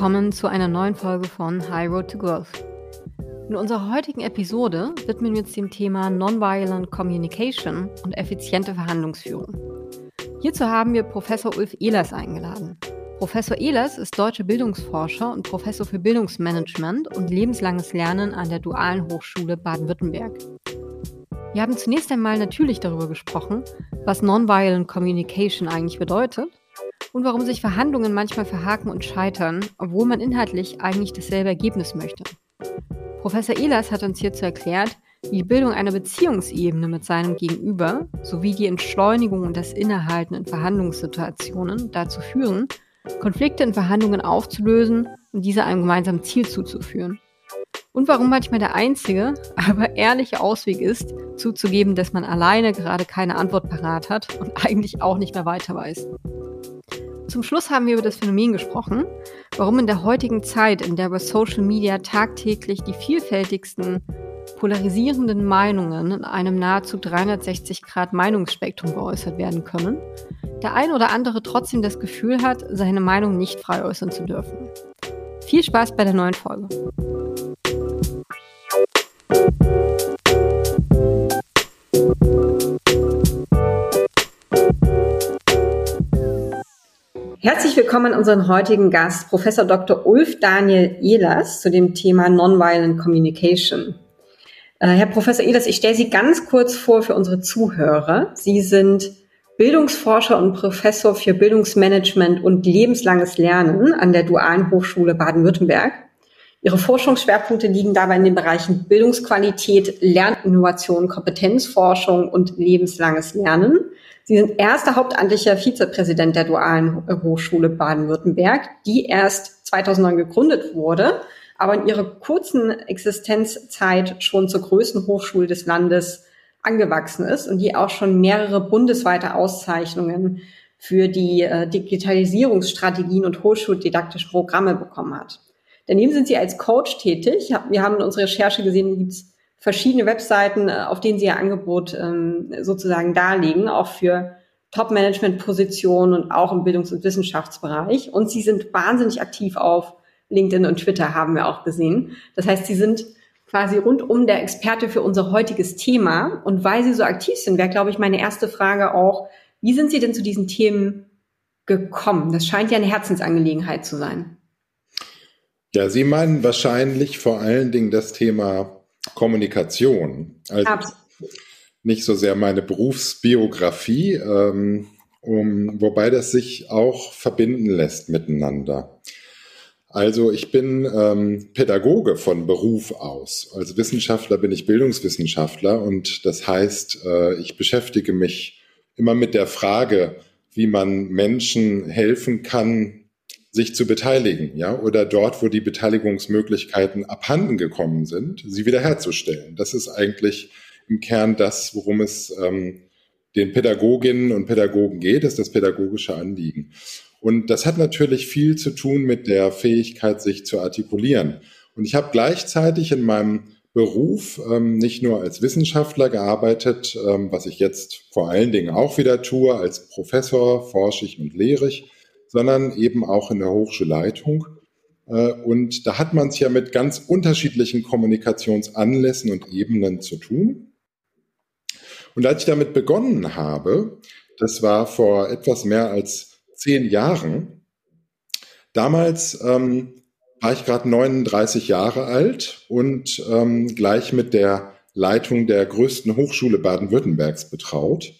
willkommen zu einer neuen Folge von High Road to Growth. In unserer heutigen Episode widmen wir uns dem Thema Nonviolent Communication und effiziente Verhandlungsführung. Hierzu haben wir Professor Ulf Ehlers eingeladen. Professor Ehlers ist deutscher Bildungsforscher und Professor für Bildungsmanagement und lebenslanges Lernen an der Dualen Hochschule Baden-Württemberg. Wir haben zunächst einmal natürlich darüber gesprochen, was Nonviolent Communication eigentlich bedeutet und warum sich Verhandlungen manchmal verhaken und scheitern, obwohl man inhaltlich eigentlich dasselbe Ergebnis möchte. Professor Ehlers hat uns hierzu erklärt, wie die Bildung einer Beziehungsebene mit seinem Gegenüber sowie die Entschleunigung und das Innehalten in Verhandlungssituationen dazu führen, Konflikte in Verhandlungen aufzulösen und diese einem gemeinsamen Ziel zuzuführen. Und warum manchmal der einzige, aber ehrliche Ausweg ist, zuzugeben, dass man alleine gerade keine Antwort parat hat und eigentlich auch nicht mehr weiter weiß. Zum Schluss haben wir über das Phänomen gesprochen, warum in der heutigen Zeit, in der über Social Media tagtäglich die vielfältigsten polarisierenden Meinungen in einem nahezu 360 Grad Meinungsspektrum geäußert werden können, der ein oder andere trotzdem das Gefühl hat, seine Meinung nicht frei äußern zu dürfen. Viel Spaß bei der neuen Folge. Herzlich willkommen an unseren heutigen Gast, Professor Dr. Ulf Daniel Ehlers, zu dem Thema Nonviolent Communication. Äh, Herr Professor Ehlers, ich stelle Sie ganz kurz vor für unsere Zuhörer. Sie sind Bildungsforscher und Professor für Bildungsmanagement und lebenslanges Lernen an der Dualen Hochschule Baden-Württemberg. Ihre Forschungsschwerpunkte liegen dabei in den Bereichen Bildungsqualität, Lerninnovation, Kompetenzforschung und lebenslanges Lernen. Sie sind erster hauptamtlicher Vizepräsident der Dualen Hochschule Baden-Württemberg, die erst 2009 gegründet wurde, aber in ihrer kurzen Existenzzeit schon zur größten Hochschule des Landes angewachsen ist und die auch schon mehrere bundesweite Auszeichnungen für die äh, Digitalisierungsstrategien und hochschuldidaktischen Programme bekommen hat. Daneben sind sie als Coach tätig. Wir haben in unserer Recherche gesehen, gibt es verschiedene Webseiten, äh, auf denen sie ihr Angebot ähm, sozusagen darlegen, auch für Top-Management-Positionen und auch im Bildungs- und Wissenschaftsbereich. Und sie sind wahnsinnig aktiv auf LinkedIn und Twitter, haben wir auch gesehen. Das heißt, sie sind quasi rundum der Experte für unser heutiges Thema. Und weil sie so aktiv sind, wäre, glaube ich, meine erste Frage auch, wie sind Sie denn zu diesen Themen gekommen? Das scheint ja eine Herzensangelegenheit zu sein. Ja, Sie meinen wahrscheinlich vor allen Dingen das Thema Kommunikation. Also Absolut. nicht so sehr meine Berufsbiografie, ähm, um, wobei das sich auch verbinden lässt miteinander. Also ich bin ähm, Pädagoge von Beruf aus. Als Wissenschaftler bin ich Bildungswissenschaftler und das heißt, äh, ich beschäftige mich immer mit der Frage, wie man Menschen helfen kann, sich zu beteiligen, ja, oder dort, wo die Beteiligungsmöglichkeiten abhanden gekommen sind, sie wiederherzustellen. Das ist eigentlich im Kern das, worum es ähm, den Pädagoginnen und Pädagogen geht, ist das pädagogische Anliegen. Und das hat natürlich viel zu tun mit der Fähigkeit, sich zu artikulieren. Und ich habe gleichzeitig in meinem Beruf ähm, nicht nur als Wissenschaftler gearbeitet, ähm, was ich jetzt vor allen Dingen auch wieder tue, als Professor forsche ich und lehre ich, sondern eben auch in der Hochschulleitung. Äh, und da hat man es ja mit ganz unterschiedlichen Kommunikationsanlässen und Ebenen zu tun. Und als ich damit begonnen habe, das war vor etwas mehr als zehn Jahren, damals ähm, war ich gerade 39 Jahre alt und ähm, gleich mit der Leitung der größten Hochschule Baden-Württembergs betraut,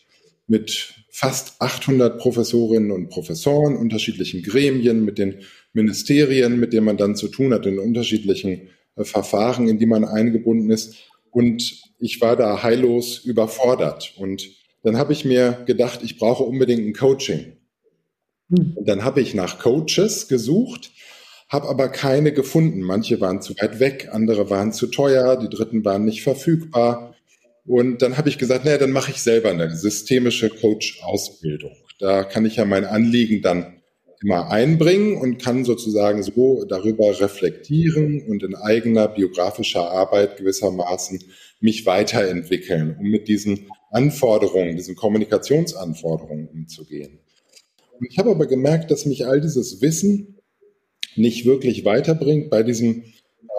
mit fast 800 Professorinnen und Professoren, unterschiedlichen Gremien, mit den Ministerien, mit denen man dann zu tun hat, in unterschiedlichen äh, Verfahren, in die man eingebunden ist. Und ich war da heillos überfordert. Und dann habe ich mir gedacht, ich brauche unbedingt ein Coaching. Hm. Und dann habe ich nach Coaches gesucht, habe aber keine gefunden. Manche waren zu weit weg, andere waren zu teuer, die dritten waren nicht verfügbar. Und dann habe ich gesagt, naja, dann mache ich selber eine systemische Coach-Ausbildung. Da kann ich ja mein Anliegen dann immer einbringen und kann sozusagen so darüber reflektieren und in eigener biografischer Arbeit gewissermaßen mich weiterentwickeln, um mit diesen Anforderungen, diesen Kommunikationsanforderungen umzugehen. Und ich habe aber gemerkt, dass mich all dieses Wissen nicht wirklich weiterbringt bei diesem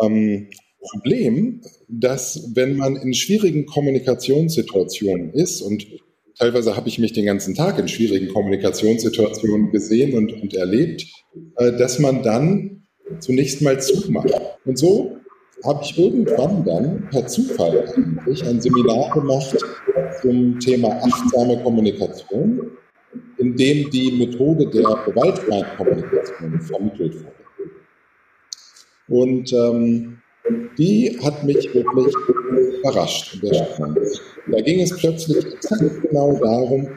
ähm, Problem, dass wenn man in schwierigen Kommunikationssituationen ist und teilweise habe ich mich den ganzen Tag in schwierigen Kommunikationssituationen gesehen und, und erlebt, äh, dass man dann zunächst mal zumacht. Und so habe ich irgendwann dann per Zufall eigentlich ein Seminar gemacht zum Thema achtsame Kommunikation, in dem die Methode der gewaltfreien Kommunikation vermittelt wurde. Und ähm, die hat mich wirklich überrascht. Da ging es plötzlich genau darum,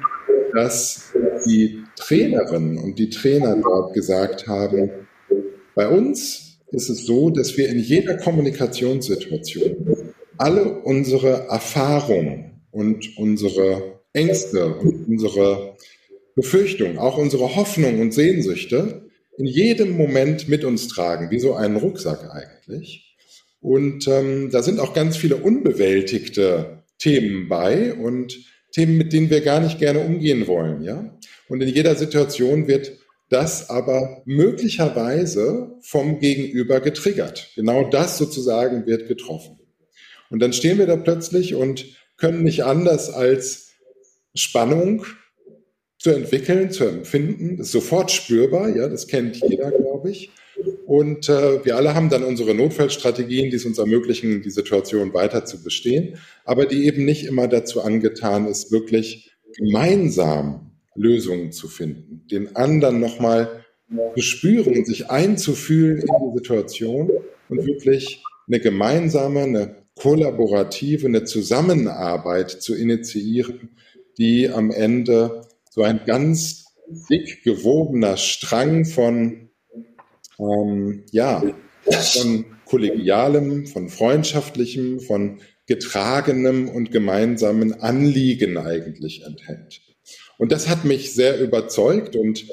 dass die Trainerinnen und die Trainer dort gesagt haben, bei uns ist es so, dass wir in jeder Kommunikationssituation alle unsere Erfahrungen und unsere Ängste und unsere Befürchtungen, auch unsere Hoffnungen und Sehnsüchte in jedem Moment mit uns tragen, wie so einen Rucksack eigentlich. Und ähm, da sind auch ganz viele unbewältigte Themen bei und Themen, mit denen wir gar nicht gerne umgehen wollen, ja. Und in jeder Situation wird das aber möglicherweise vom Gegenüber getriggert. Genau das sozusagen wird getroffen. Und dann stehen wir da plötzlich und können nicht anders als Spannung zu entwickeln, zu empfinden. Das ist sofort spürbar, ja, das kennt jeder, glaube ich. Und äh, wir alle haben dann unsere Notfallstrategien, die es uns ermöglichen, die Situation weiter zu bestehen, aber die eben nicht immer dazu angetan ist, wirklich gemeinsam Lösungen zu finden, den anderen nochmal zu spüren und sich einzufühlen in die Situation und wirklich eine gemeinsame, eine kollaborative, eine Zusammenarbeit zu initiieren, die am Ende so ein ganz dick gewobener Strang von, ähm, ja, von kollegialem, von freundschaftlichem, von getragenem und gemeinsamen Anliegen eigentlich enthält. Und das hat mich sehr überzeugt und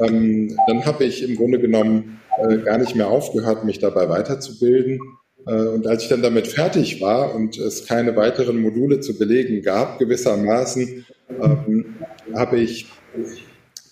ähm, dann habe ich im Grunde genommen äh, gar nicht mehr aufgehört, mich dabei weiterzubilden. Äh, und als ich dann damit fertig war und es keine weiteren Module zu belegen gab, gewissermaßen, ähm, habe ich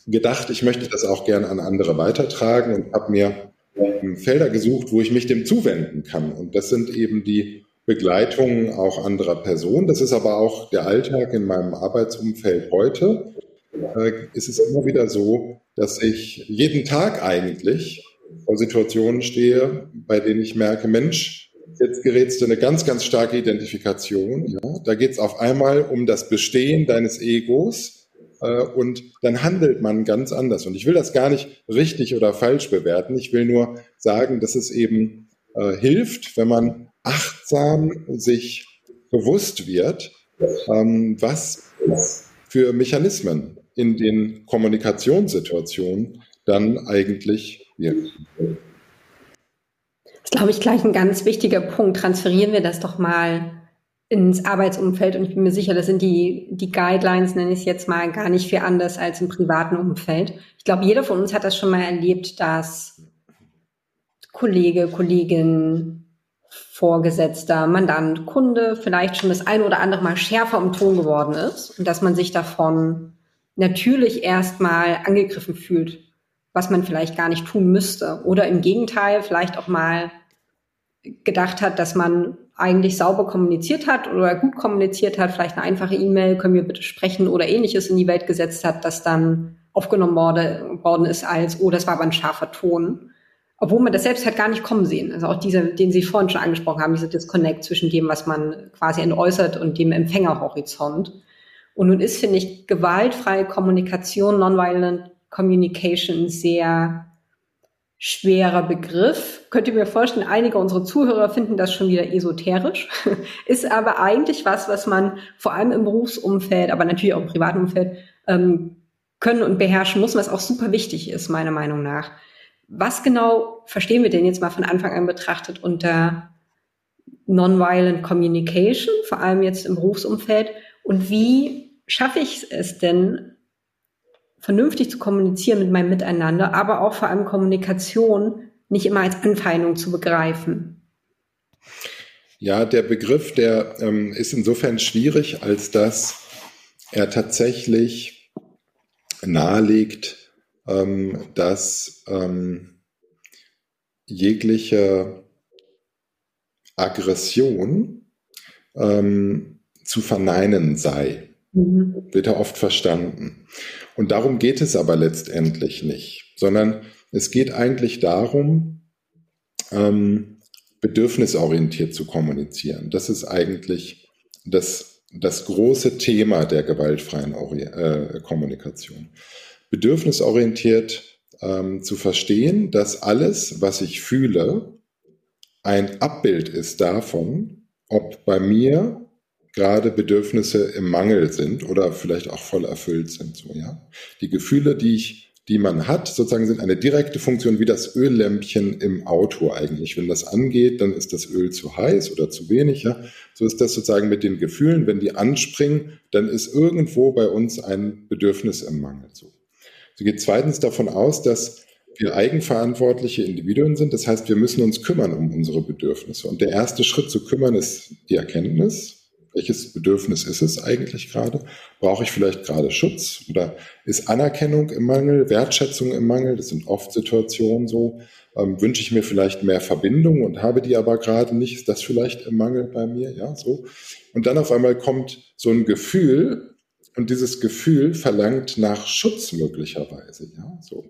gedacht, ich möchte das auch gerne an andere weitertragen und habe mir ähm, Felder gesucht, wo ich mich dem zuwenden kann. Und das sind eben die Begleitung auch anderer Personen. Das ist aber auch der Alltag in meinem Arbeitsumfeld heute. Äh, ist es immer wieder so, dass ich jeden Tag eigentlich vor Situationen stehe, bei denen ich merke, Mensch, jetzt gerätst du eine ganz, ganz starke Identifikation. Ja? Da geht es auf einmal um das Bestehen deines Egos äh, und dann handelt man ganz anders. Und ich will das gar nicht richtig oder falsch bewerten. Ich will nur sagen, dass es eben äh, hilft, wenn man achtsam sich bewusst wird, ähm, was für Mechanismen in den Kommunikationssituationen dann eigentlich wirken. Das ist, glaube ich, gleich ein ganz wichtiger Punkt. Transferieren wir das doch mal ins Arbeitsumfeld und ich bin mir sicher, das sind die, die Guidelines, nenne ich es jetzt mal, gar nicht viel anders als im privaten Umfeld. Ich glaube, jeder von uns hat das schon mal erlebt, dass Kollege, Kollegin, Vorgesetzter, Mandant, Kunde vielleicht schon das ein oder andere Mal schärfer im Ton geworden ist und dass man sich davon natürlich erstmal angegriffen fühlt, was man vielleicht gar nicht tun müsste. Oder im Gegenteil, vielleicht auch mal gedacht hat, dass man eigentlich sauber kommuniziert hat oder gut kommuniziert hat, vielleicht eine einfache E-Mail, können wir bitte sprechen oder ähnliches in die Welt gesetzt hat, das dann aufgenommen wurde, worden ist als, oh, das war aber ein scharfer Ton. Obwohl man das selbst halt gar nicht kommen sehen. Also auch dieser, den Sie vorhin schon angesprochen haben, dieser Disconnect zwischen dem, was man quasi entäußert und dem Empfängerhorizont. Und nun ist, finde ich, gewaltfreie Kommunikation, Nonviolent Communication sehr schwerer Begriff. Könnt ihr mir vorstellen, einige unserer Zuhörer finden das schon wieder esoterisch, ist aber eigentlich was, was man vor allem im Berufsumfeld, aber natürlich auch im privaten Umfeld ähm, können und beherrschen muss, was auch super wichtig ist, meiner Meinung nach. Was genau verstehen wir denn jetzt mal von Anfang an betrachtet unter Nonviolent Communication, vor allem jetzt im Berufsumfeld? Und wie schaffe ich es denn, vernünftig zu kommunizieren mit meinem Miteinander, aber auch vor allem Kommunikation nicht immer als Anfeindung zu begreifen? Ja, der Begriff, der ähm, ist insofern schwierig, als dass er tatsächlich nahelegt, ähm, dass ähm, jegliche Aggression ähm, zu verneinen sei. Mhm. Wird ja oft verstanden. Und darum geht es aber letztendlich nicht, sondern es geht eigentlich darum, ähm, bedürfnisorientiert zu kommunizieren. Das ist eigentlich das, das große Thema der gewaltfreien Ori äh, Kommunikation. Bedürfnisorientiert ähm, zu verstehen, dass alles, was ich fühle, ein Abbild ist davon, ob bei mir gerade Bedürfnisse im Mangel sind oder vielleicht auch voll erfüllt sind. So, ja? Die Gefühle, die ich die man hat, sozusagen sind eine direkte Funktion wie das Öllämpchen im Auto eigentlich. Wenn das angeht, dann ist das Öl zu heiß oder zu wenig. Ja? So ist das sozusagen mit den Gefühlen. Wenn die anspringen, dann ist irgendwo bei uns ein Bedürfnis im Mangel. So. Sie geht zweitens davon aus, dass wir eigenverantwortliche Individuen sind. Das heißt, wir müssen uns kümmern um unsere Bedürfnisse. Und der erste Schritt zu kümmern ist die Erkenntnis. Welches Bedürfnis ist es eigentlich gerade? Brauche ich vielleicht gerade Schutz? Oder ist Anerkennung im Mangel, Wertschätzung im Mangel? Das sind oft Situationen so. Ähm, wünsche ich mir vielleicht mehr Verbindung und habe die aber gerade nicht? Ist das vielleicht im Mangel bei mir? Ja, so. Und dann auf einmal kommt so ein Gefühl und dieses Gefühl verlangt nach Schutz möglicherweise. Ja, so.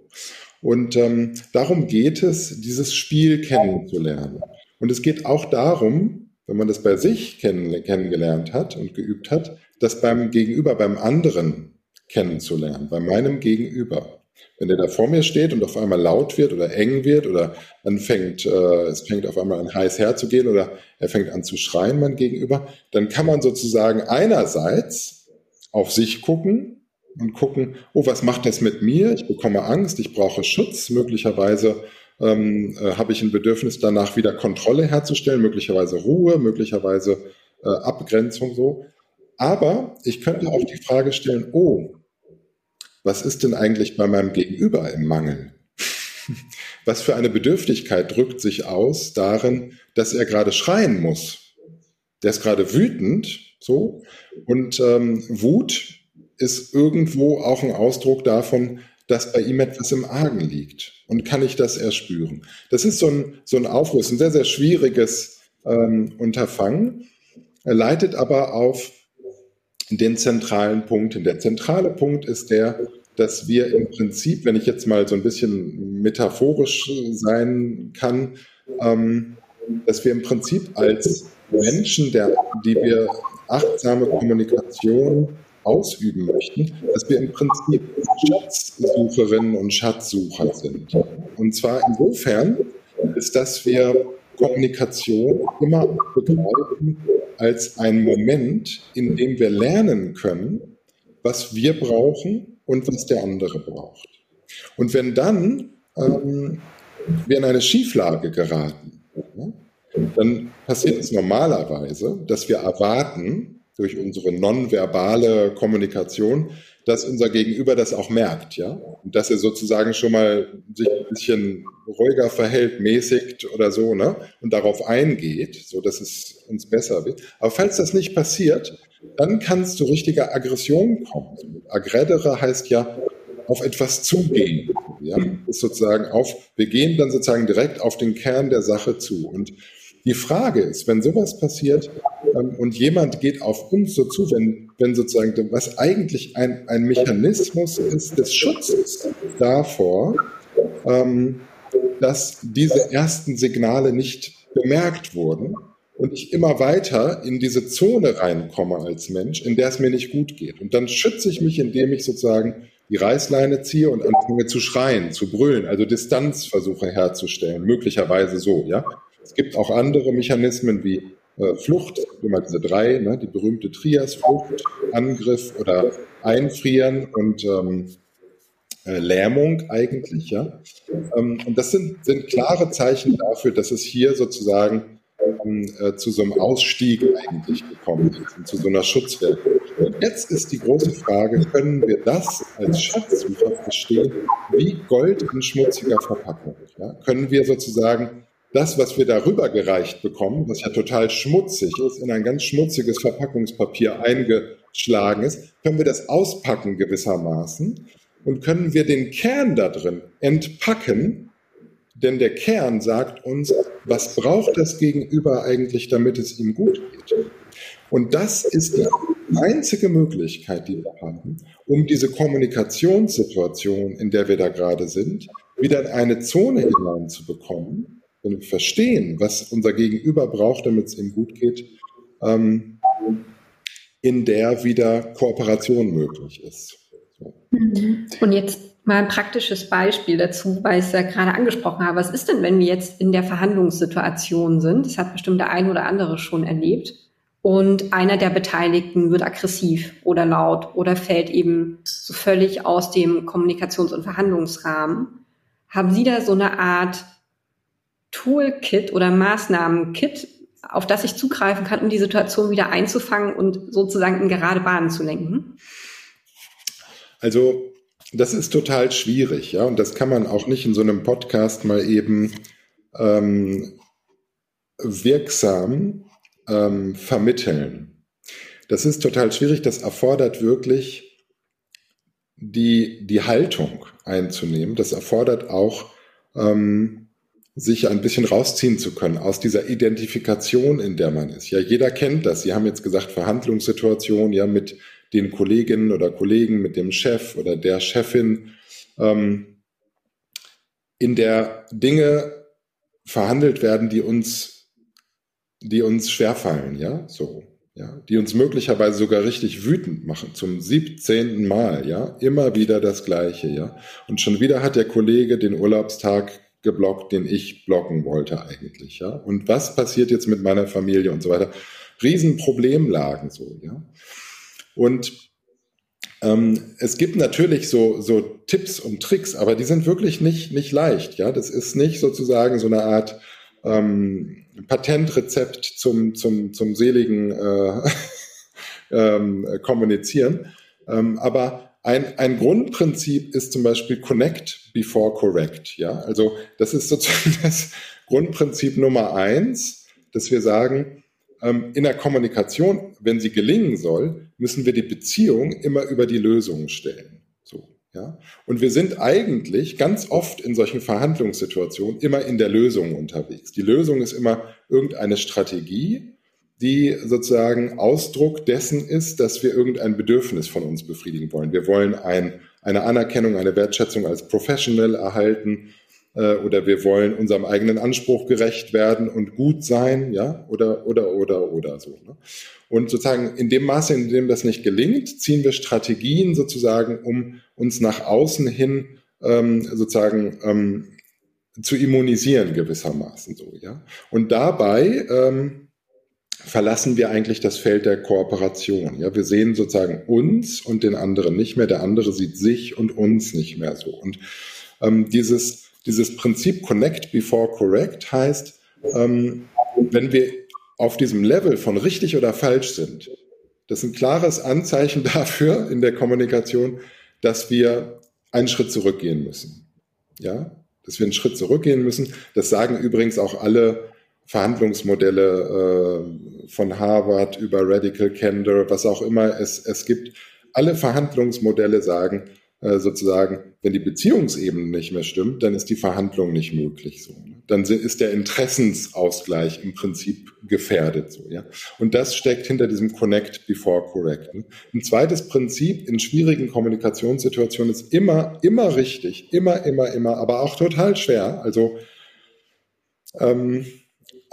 Und ähm, darum geht es, dieses Spiel kennenzulernen. Und es geht auch darum, wenn man das bei sich kenn kennengelernt hat und geübt hat, das beim Gegenüber, beim anderen kennenzulernen, bei meinem Gegenüber. Wenn der da vor mir steht und auf einmal laut wird oder eng wird oder dann fängt, äh, es fängt auf einmal an heiß herzugehen oder er fängt an zu schreien, mein Gegenüber, dann kann man sozusagen einerseits auf sich gucken und gucken, oh, was macht das mit mir? Ich bekomme Angst, ich brauche Schutz, möglicherweise ähm, äh, habe ich ein Bedürfnis danach wieder Kontrolle herzustellen, möglicherweise Ruhe, möglicherweise äh, Abgrenzung so. Aber ich könnte auch die Frage stellen, oh, was ist denn eigentlich bei meinem Gegenüber im Mangel? Was für eine Bedürftigkeit drückt sich aus darin, dass er gerade schreien muss? Der ist gerade wütend, so. Und ähm, Wut ist irgendwo auch ein Ausdruck davon, dass bei ihm etwas im Argen liegt. Und kann ich das erspüren? Das ist so ein, so ein Aufruf, ein sehr, sehr schwieriges ähm, Unterfangen, er leitet aber auf den zentralen Punkt hin. Der zentrale Punkt ist der, dass wir im Prinzip, wenn ich jetzt mal so ein bisschen metaphorisch sein kann, ähm, dass wir im Prinzip als Menschen, der, die wir achtsame Kommunikation ausüben möchten, dass wir im Prinzip Schatzsucherinnen und Schatzsucher sind. Und zwar insofern, ist, dass wir Kommunikation immer begreifen als einen Moment, in dem wir lernen können, was wir brauchen und was der andere braucht. Und wenn dann ähm, wir in eine Schieflage geraten, dann passiert es normalerweise, dass wir erwarten, durch unsere nonverbale Kommunikation, dass unser Gegenüber das auch merkt, ja, und dass er sozusagen schon mal sich ein bisschen ruhiger verhält, mäßigt oder so, ne, und darauf eingeht, so dass es uns besser wird. Aber falls das nicht passiert, dann kann es zu richtiger Aggression kommen. Aggredere heißt ja auf etwas zugehen, ja, ist sozusagen auf, wir gehen dann sozusagen direkt auf den Kern der Sache zu und die Frage ist, wenn sowas passiert ähm, und jemand geht auf uns so zu, wenn, wenn sozusagen, was eigentlich ein, ein Mechanismus ist des Schutzes davor, ähm, dass diese ersten Signale nicht bemerkt wurden und ich immer weiter in diese Zone reinkomme als Mensch, in der es mir nicht gut geht. Und dann schütze ich mich, indem ich sozusagen die Reißleine ziehe und anfange zu schreien, zu brüllen, also Distanz versuche herzustellen, möglicherweise so, ja. Es gibt auch andere Mechanismen wie äh, Flucht, immer diese drei, ne, die berühmte Trias, Flucht, Angriff oder Einfrieren und ähm, äh, Lähmung eigentlich. Ja? Ähm, und das sind, sind klare Zeichen dafür, dass es hier sozusagen ähm, äh, zu so einem Ausstieg eigentlich gekommen ist und zu so einer Schutzwirkung. Und jetzt ist die große Frage, können wir das als Schatzsucher verstehen wie Gold in schmutziger Verpackung? Ja? Können wir sozusagen das, was wir darüber gereicht bekommen, was ja total schmutzig ist, in ein ganz schmutziges Verpackungspapier eingeschlagen ist, können wir das auspacken gewissermaßen und können wir den Kern da drin entpacken, denn der Kern sagt uns, was braucht das Gegenüber eigentlich, damit es ihm gut geht? Und das ist die einzige Möglichkeit, die wir haben, um diese Kommunikationssituation, in der wir da gerade sind, wieder in eine Zone hineinzubekommen, wenn wir verstehen, was unser Gegenüber braucht, damit es ihm gut geht, ähm, in der wieder Kooperation möglich ist. So. Und jetzt mal ein praktisches Beispiel dazu, weil ich es ja gerade angesprochen habe. Was ist denn, wenn wir jetzt in der Verhandlungssituation sind? Das hat bestimmt der ein oder andere schon erlebt. Und einer der Beteiligten wird aggressiv oder laut oder fällt eben so völlig aus dem Kommunikations- und Verhandlungsrahmen. Haben Sie da so eine Art Toolkit oder Maßnahmenkit, auf das ich zugreifen kann, um die Situation wieder einzufangen und sozusagen in gerade Bahnen zu lenken? Also das ist total schwierig, ja, und das kann man auch nicht in so einem Podcast mal eben ähm, wirksam ähm, vermitteln. Das ist total schwierig. Das erfordert wirklich die die Haltung einzunehmen. Das erfordert auch ähm, sich ein bisschen rausziehen zu können aus dieser Identifikation, in der man ist. Ja, jeder kennt das. Sie haben jetzt gesagt Verhandlungssituation, ja, mit den Kolleginnen oder Kollegen, mit dem Chef oder der Chefin, ähm, in der Dinge verhandelt werden, die uns, die uns schwerfallen, ja, so, ja, die uns möglicherweise sogar richtig wütend machen, zum siebzehnten Mal, ja, immer wieder das Gleiche, ja. Und schon wieder hat der Kollege den Urlaubstag geblockt, den ich blocken wollte eigentlich, ja. Und was passiert jetzt mit meiner Familie und so weiter? Riesenproblemlagen so, ja. Und ähm, es gibt natürlich so, so Tipps und Tricks, aber die sind wirklich nicht, nicht leicht. Ja, das ist nicht sozusagen so eine Art ähm, Patentrezept zum, zum, zum seligen äh, ähm, Kommunizieren. Ähm, aber ein, ein Grundprinzip ist zum Beispiel Connect before Correct. Ja, also das ist sozusagen das Grundprinzip Nummer eins, dass wir sagen, ähm, in der Kommunikation, wenn sie gelingen soll, müssen wir die Beziehung immer über die Lösungen stellen. So, ja. Und wir sind eigentlich ganz oft in solchen Verhandlungssituationen immer in der Lösung unterwegs. Die Lösung ist immer irgendeine Strategie, die sozusagen Ausdruck dessen ist, dass wir irgendein Bedürfnis von uns befriedigen wollen. Wir wollen ein, eine Anerkennung, eine Wertschätzung als Professional erhalten äh, oder wir wollen unserem eigenen Anspruch gerecht werden und gut sein, ja, oder, oder, oder, oder so. Ne? Und sozusagen in dem Maße, in dem das nicht gelingt, ziehen wir Strategien sozusagen, um uns nach außen hin ähm, sozusagen ähm, zu immunisieren gewissermaßen so, ja. Und dabei ähm, verlassen wir eigentlich das Feld der Kooperation. Ja, wir sehen sozusagen uns und den anderen nicht mehr. Der andere sieht sich und uns nicht mehr so. Und ähm, dieses dieses Prinzip Connect before Correct heißt, ähm, wenn wir auf diesem Level von richtig oder falsch sind, das ist ein klares Anzeichen dafür in der Kommunikation, dass wir einen Schritt zurückgehen müssen. Ja, dass wir einen Schritt zurückgehen müssen. Das sagen übrigens auch alle Verhandlungsmodelle äh, von Harvard über Radical Candor, was auch immer es, es gibt. Alle Verhandlungsmodelle sagen, äh, sozusagen, wenn die Beziehungsebene nicht mehr stimmt, dann ist die Verhandlung nicht möglich. So, ne? Dann ist der Interessensausgleich im Prinzip gefährdet. So, ja? Und das steckt hinter diesem Connect before Correct. Ne? Ein zweites Prinzip in schwierigen Kommunikationssituationen ist immer, immer richtig, immer, immer, immer, aber auch total schwer. Also ähm,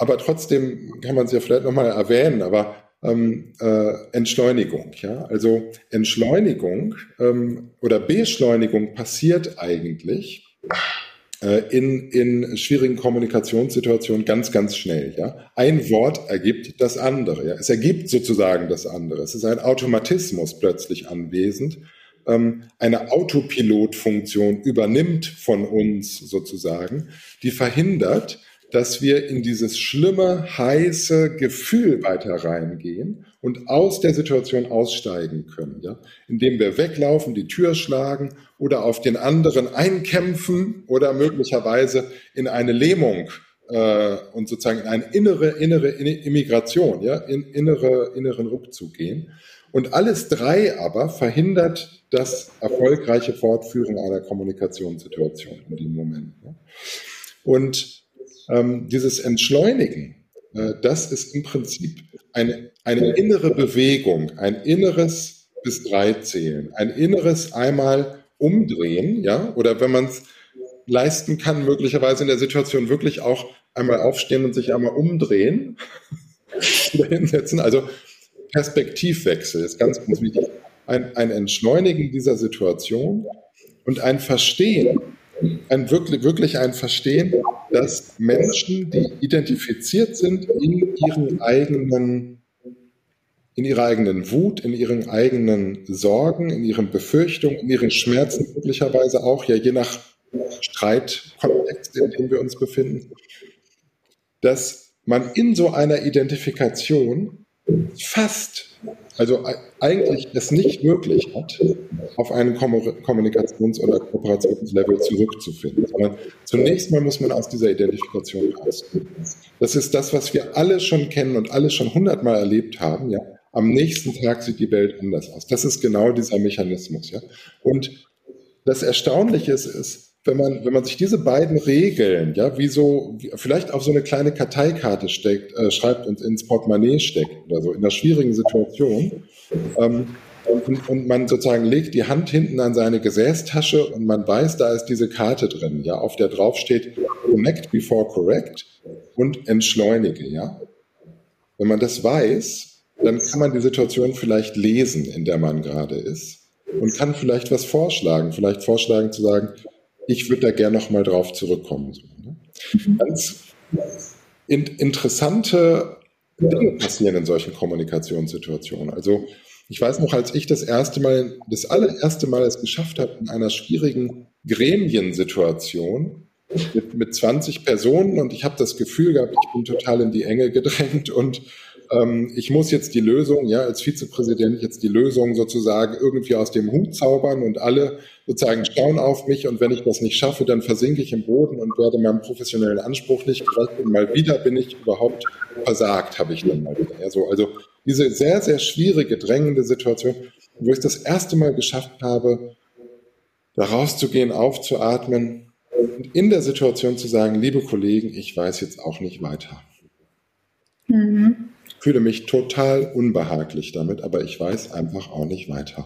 aber trotzdem kann man es ja vielleicht nochmal erwähnen, aber ähm, äh, Entschleunigung. Ja? Also Entschleunigung ähm, oder Beschleunigung passiert eigentlich äh, in, in schwierigen Kommunikationssituationen ganz, ganz schnell. Ja? Ein Wort ergibt das andere. Ja? Es ergibt sozusagen das andere. Es ist ein Automatismus plötzlich anwesend. Ähm, eine Autopilotfunktion übernimmt von uns sozusagen, die verhindert, dass wir in dieses schlimme, heiße Gefühl weiter reingehen und aus der Situation aussteigen können, ja, indem wir weglaufen, die Tür schlagen oder auf den anderen einkämpfen oder möglicherweise in eine Lähmung äh, und sozusagen in eine innere innere Immigration, ja, in innere inneren Rückzug gehen. Und alles drei aber verhindert das erfolgreiche Fortführen einer Kommunikationssituation in dem Moment. Ja. Und ähm, dieses Entschleunigen, äh, das ist im Prinzip eine, eine innere Bewegung, ein inneres bis drei zählen, ein inneres einmal umdrehen, ja, oder wenn man es leisten kann, möglicherweise in der Situation wirklich auch einmal aufstehen und sich einmal umdrehen, wieder hinsetzen. Also Perspektivwechsel ist ganz, ganz wichtig. Ein, ein Entschleunigen dieser Situation und ein Verstehen, ein wirklich, wirklich ein Verstehen, dass Menschen, die identifiziert sind in ihren eigenen, in ihrer eigenen Wut, in ihren eigenen Sorgen, in ihren Befürchtungen, in ihren Schmerzen möglicherweise auch, ja je nach Streitkontext, in dem wir uns befinden, dass man in so einer Identifikation fast, also eigentlich es nicht möglich hat, auf einen Kommunikations- oder Kooperationslevel zurückzufinden, sondern zunächst mal muss man aus dieser Identifikation rauskommen. Das ist das, was wir alle schon kennen und alle schon hundertmal erlebt haben, ja. Am nächsten Tag sieht die Welt anders aus. Das ist genau dieser Mechanismus, ja. Und das Erstaunliche ist, ist, wenn man, wenn man sich diese beiden Regeln, ja, wie so, vielleicht auf so eine kleine Karteikarte steckt, äh, schreibt und ins Portemonnaie steckt oder so, in einer schwierigen Situation, ähm, und, und man sozusagen legt die Hand hinten an seine Gesäßtasche und man weiß, da ist diese Karte drin, ja, auf der drauf steht Connect before correct und entschleunige, ja. Wenn man das weiß, dann kann man die Situation vielleicht lesen, in der man gerade ist und kann vielleicht was vorschlagen, vielleicht vorschlagen zu sagen, ich würde da gerne noch mal drauf zurückkommen. Ne? mhm. Ganz in, interessante Dinge passieren in solchen Kommunikationssituationen. Also ich weiß noch, als ich das erste Mal, das allererste Mal es geschafft habe, in einer schwierigen Gremiensituation mit, mit 20 Personen und ich habe das Gefühl gehabt, ich bin total in die Enge gedrängt und ähm, ich muss jetzt die Lösung, ja, als Vizepräsident jetzt die Lösung sozusagen irgendwie aus dem Hut zaubern und alle sozusagen schauen auf mich und wenn ich das nicht schaffe, dann versinke ich im Boden und werde meinem professionellen Anspruch nicht gerecht und mal wieder bin ich überhaupt versagt, habe ich dann mal wieder. Ja, so, also diese sehr, sehr schwierige, drängende Situation, wo ich das erste Mal geschafft habe, da rauszugehen, aufzuatmen und in der Situation zu sagen, liebe Kollegen, ich weiß jetzt auch nicht weiter. Fühle mich total unbehaglich damit, aber ich weiß einfach auch nicht weiter.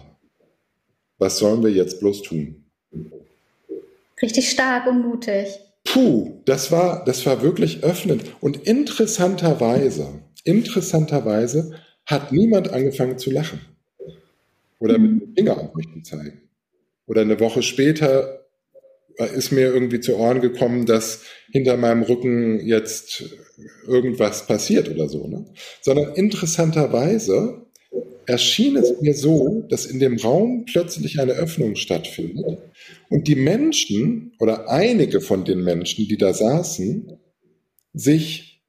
Was sollen wir jetzt bloß tun? Richtig stark und mutig. Puh, das war, das war wirklich öffnend. Und interessanterweise, interessanterweise hat niemand angefangen zu lachen. Oder mit dem Finger auf mich zu zeigen. Oder eine Woche später ist mir irgendwie zu Ohren gekommen, dass hinter meinem Rücken jetzt irgendwas passiert oder so, ne? sondern interessanterweise erschien es mir so, dass in dem Raum plötzlich eine Öffnung stattfindet und die Menschen oder einige von den Menschen, die da saßen, sich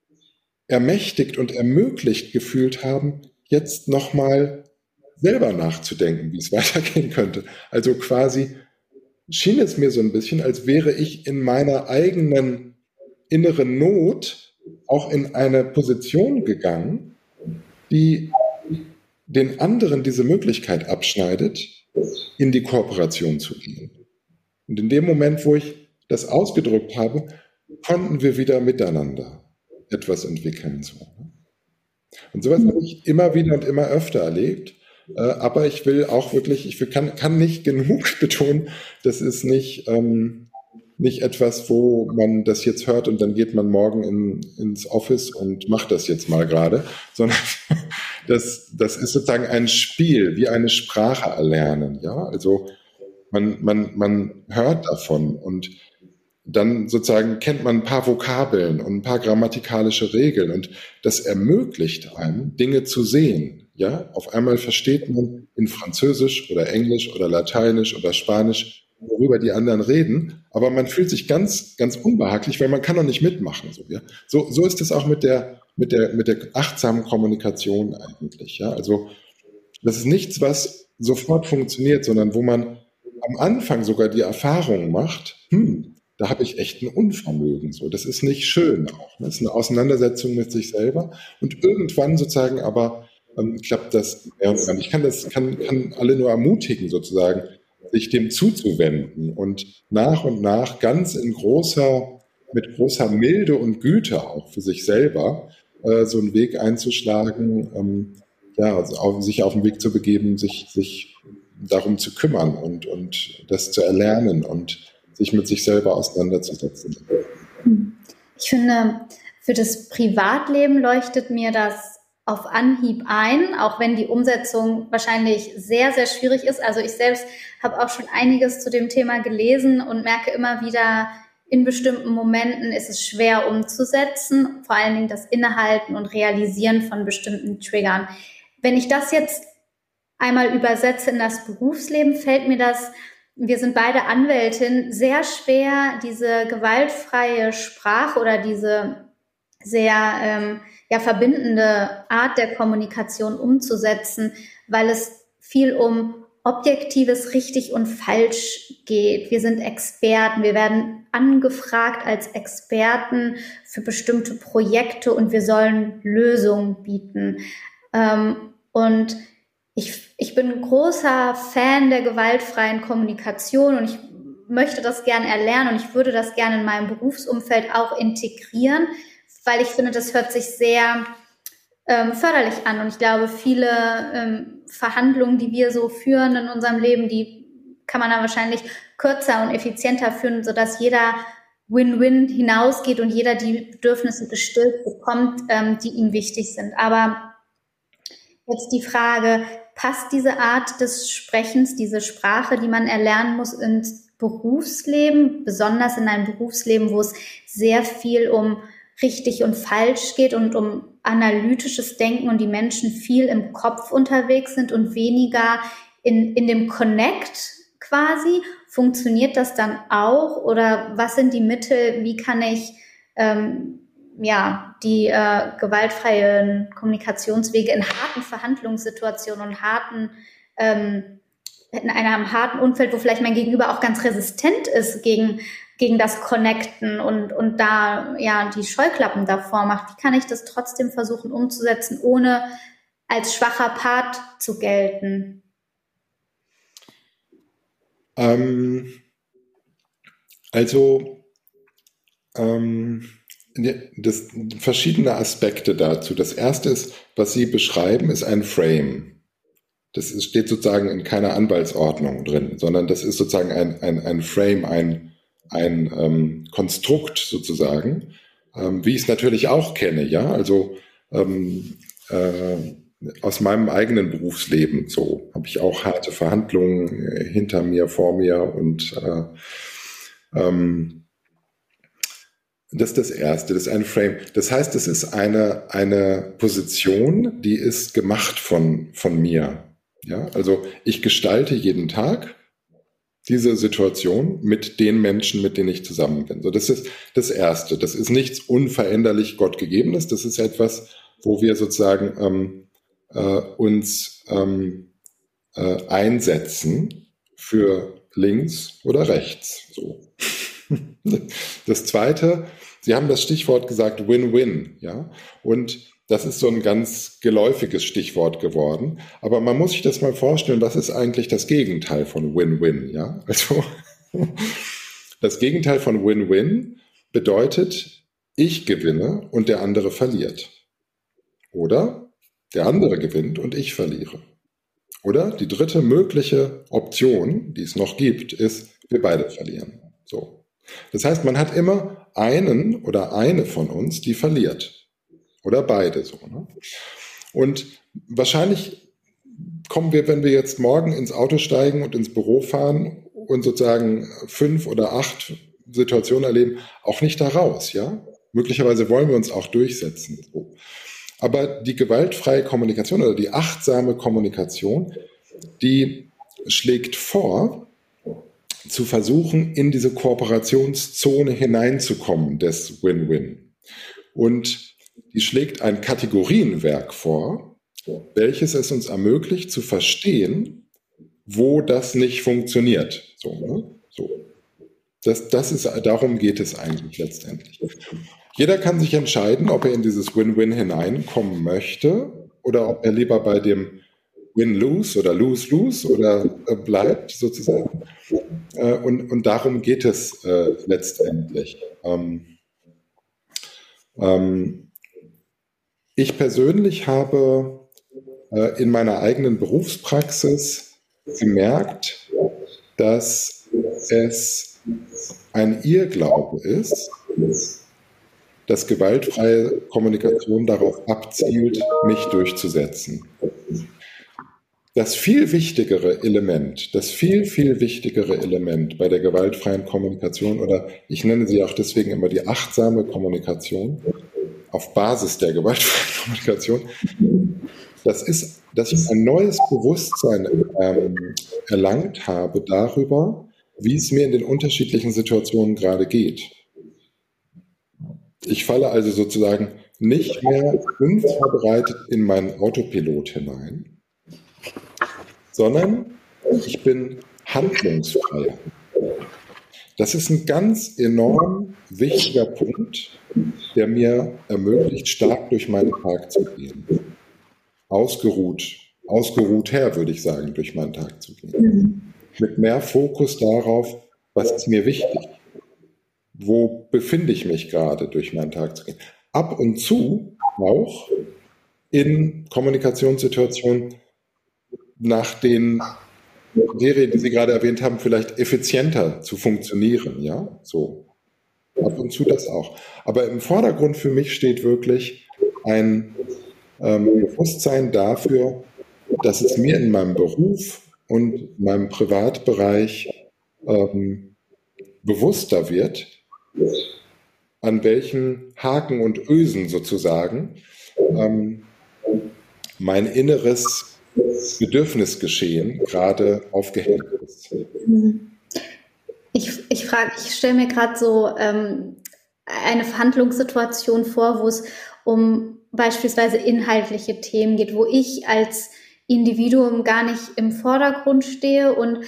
ermächtigt und ermöglicht gefühlt haben, jetzt nochmal selber nachzudenken, wie es weitergehen könnte. Also quasi schien es mir so ein bisschen, als wäre ich in meiner eigenen inneren Not auch in eine Position gegangen, die den anderen diese Möglichkeit abschneidet, in die Kooperation zu gehen. Und in dem Moment, wo ich das ausgedrückt habe, konnten wir wieder miteinander etwas entwickeln. Ne? Und sowas habe ich immer wieder und immer öfter erlebt. Äh, aber ich will auch wirklich, ich kann, kann nicht genug betonen, das ist nicht, ähm, nicht etwas, wo man das jetzt hört und dann geht man morgen in, ins Office und macht das jetzt mal gerade, sondern das, das ist sozusagen ein Spiel, wie eine Sprache erlernen. Ja, also man, man, man hört davon und dann sozusagen kennt man ein paar Vokabeln und ein paar grammatikalische Regeln und das ermöglicht einem, Dinge zu sehen. Ja, auf einmal versteht man in Französisch oder Englisch oder Lateinisch oder Spanisch, worüber die anderen reden, aber man fühlt sich ganz, ganz unbehaglich, weil man kann doch nicht mitmachen. So, ja? so, so ist es auch mit der, mit der, mit der achtsamen Kommunikation eigentlich. Ja, also das ist nichts, was sofort funktioniert, sondern wo man am Anfang sogar die Erfahrung macht, hm, da habe ich echt ein Unvermögen. So, das ist nicht schön auch. Ne? Das ist eine Auseinandersetzung mit sich selber und irgendwann sozusagen aber ähm, klappt das. Ich kann das, kann, kann alle nur ermutigen, sozusagen, sich dem zuzuwenden und nach und nach ganz in großer mit großer Milde und Güte auch für sich selber äh, so einen Weg einzuschlagen, ähm, ja, also auf, sich auf den Weg zu begeben, sich, sich darum zu kümmern und, und das zu erlernen und sich mit sich selber auseinanderzusetzen. Ich finde, für das Privatleben leuchtet mir das auf Anhieb ein, auch wenn die Umsetzung wahrscheinlich sehr, sehr schwierig ist. Also ich selbst habe auch schon einiges zu dem Thema gelesen und merke immer wieder, in bestimmten Momenten ist es schwer umzusetzen, vor allen Dingen das Innehalten und Realisieren von bestimmten Triggern. Wenn ich das jetzt einmal übersetze in das Berufsleben, fällt mir das, wir sind beide Anwältin, sehr schwer, diese gewaltfreie Sprache oder diese sehr ähm, ja, verbindende Art der Kommunikation umzusetzen, weil es viel um objektives richtig und falsch geht. Wir sind Experten, wir werden angefragt als Experten für bestimmte Projekte und wir sollen Lösungen bieten. Ähm, und ich, ich bin großer Fan der gewaltfreien Kommunikation und ich möchte das gerne erlernen und ich würde das gerne in meinem Berufsumfeld auch integrieren, weil ich finde, das hört sich sehr ähm, förderlich an. Und ich glaube, viele ähm, Verhandlungen, die wir so führen in unserem Leben, die kann man dann wahrscheinlich kürzer und effizienter führen, sodass jeder Win-Win hinausgeht und jeder die Bedürfnisse gestillt bekommt, ähm, die ihm wichtig sind. Aber jetzt die Frage, passt diese Art des Sprechens, diese Sprache, die man erlernen muss ins Berufsleben, besonders in einem Berufsleben, wo es sehr viel um richtig und falsch geht und um analytisches Denken und die Menschen viel im Kopf unterwegs sind und weniger in, in dem Connect quasi. Funktioniert das dann auch oder was sind die Mittel? Wie kann ich ähm, ja, die äh, gewaltfreien Kommunikationswege in harten Verhandlungssituationen und harten, ähm, in einem harten Umfeld, wo vielleicht mein Gegenüber auch ganz resistent ist gegen, gegen das Connecten und, und da ja die Scheuklappen davor macht. Wie kann ich das trotzdem versuchen umzusetzen, ohne als schwacher Part zu gelten? Ähm, also ähm, das, verschiedene Aspekte dazu. Das erste ist, was Sie beschreiben, ist ein Frame. Das steht sozusagen in keiner Anwaltsordnung drin, sondern das ist sozusagen ein, ein, ein Frame, ein, ein ähm, Konstrukt sozusagen, ähm, wie ich es natürlich auch kenne, ja, also ähm, äh, aus meinem eigenen Berufsleben so habe ich auch harte Verhandlungen äh, hinter mir, vor mir und äh, ähm, das ist das Erste, das ist ein Frame. Das heißt, es ist eine, eine Position, die ist gemacht von, von mir. Ja, also ich gestalte jeden Tag diese Situation mit den Menschen, mit denen ich zusammen bin. So, das ist das Erste. Das ist nichts unveränderlich Gottgegebenes. Das ist etwas, wo wir sozusagen ähm, äh, uns ähm, äh, einsetzen für links oder rechts. So. Das Zweite Sie haben das Stichwort gesagt, Win-Win, ja. Und das ist so ein ganz geläufiges Stichwort geworden. Aber man muss sich das mal vorstellen, was ist eigentlich das Gegenteil von Win-Win, ja? Also, das Gegenteil von Win-Win bedeutet, ich gewinne und der andere verliert. Oder der andere gewinnt und ich verliere. Oder die dritte mögliche Option, die es noch gibt, ist, wir beide verlieren. So. Das heißt, man hat immer einen oder eine von uns, die verliert. Oder beide so. Ne? Und wahrscheinlich kommen wir, wenn wir jetzt morgen ins Auto steigen und ins Büro fahren und sozusagen fünf oder acht Situationen erleben, auch nicht da raus, ja? Möglicherweise wollen wir uns auch durchsetzen. So. Aber die gewaltfreie Kommunikation oder die achtsame Kommunikation, die schlägt vor, zu versuchen, in diese Kooperationszone hineinzukommen des Win-Win. Und die schlägt ein Kategorienwerk vor, welches es uns ermöglicht zu verstehen, wo das nicht funktioniert. So, ne? so. Das, das ist, darum geht es eigentlich letztendlich. Jeder kann sich entscheiden, ob er in dieses Win-Win hineinkommen möchte oder ob er lieber bei dem Win-Lose oder Lose-Lose oder äh, bleibt sozusagen. Äh, und, und darum geht es äh, letztendlich. Ähm, Ähm, ich persönlich habe äh, in meiner eigenen Berufspraxis gemerkt, dass es ein Irrglaube ist, dass gewaltfreie Kommunikation darauf abzielt, mich durchzusetzen. Das viel wichtigere Element, das viel, viel wichtigere Element bei der gewaltfreien Kommunikation oder ich nenne sie auch deswegen immer die achtsame Kommunikation auf Basis der gewaltfreien Kommunikation, das ist, dass ich ein neues Bewusstsein ähm, erlangt habe darüber, wie es mir in den unterschiedlichen Situationen gerade geht. Ich falle also sozusagen nicht mehr unvorbereitet in meinen Autopilot hinein, sondern ich bin handlungsfreier. Das ist ein ganz enorm wichtiger Punkt, der mir ermöglicht, stark durch meinen Tag zu gehen. Ausgeruht, ausgeruht her, würde ich sagen, durch meinen Tag zu gehen. Mit mehr Fokus darauf, was ist mir wichtig? Wo befinde ich mich gerade durch meinen Tag zu gehen? Ab und zu auch in Kommunikationssituationen nach den Serien, die Sie gerade erwähnt haben, vielleicht effizienter zu funktionieren, ja, so. Ab und zu das auch. Aber im Vordergrund für mich steht wirklich ein ähm, Bewusstsein dafür, dass es mir in meinem Beruf und meinem Privatbereich ähm, bewusster wird, an welchen Haken und Ösen sozusagen ähm, mein Inneres Bedürfnisgeschehen gerade aufgehängt ist. Ich, ich ich stelle mir gerade so ähm, eine Verhandlungssituation vor, wo es um beispielsweise inhaltliche Themen geht, wo ich als Individuum gar nicht im Vordergrund stehe und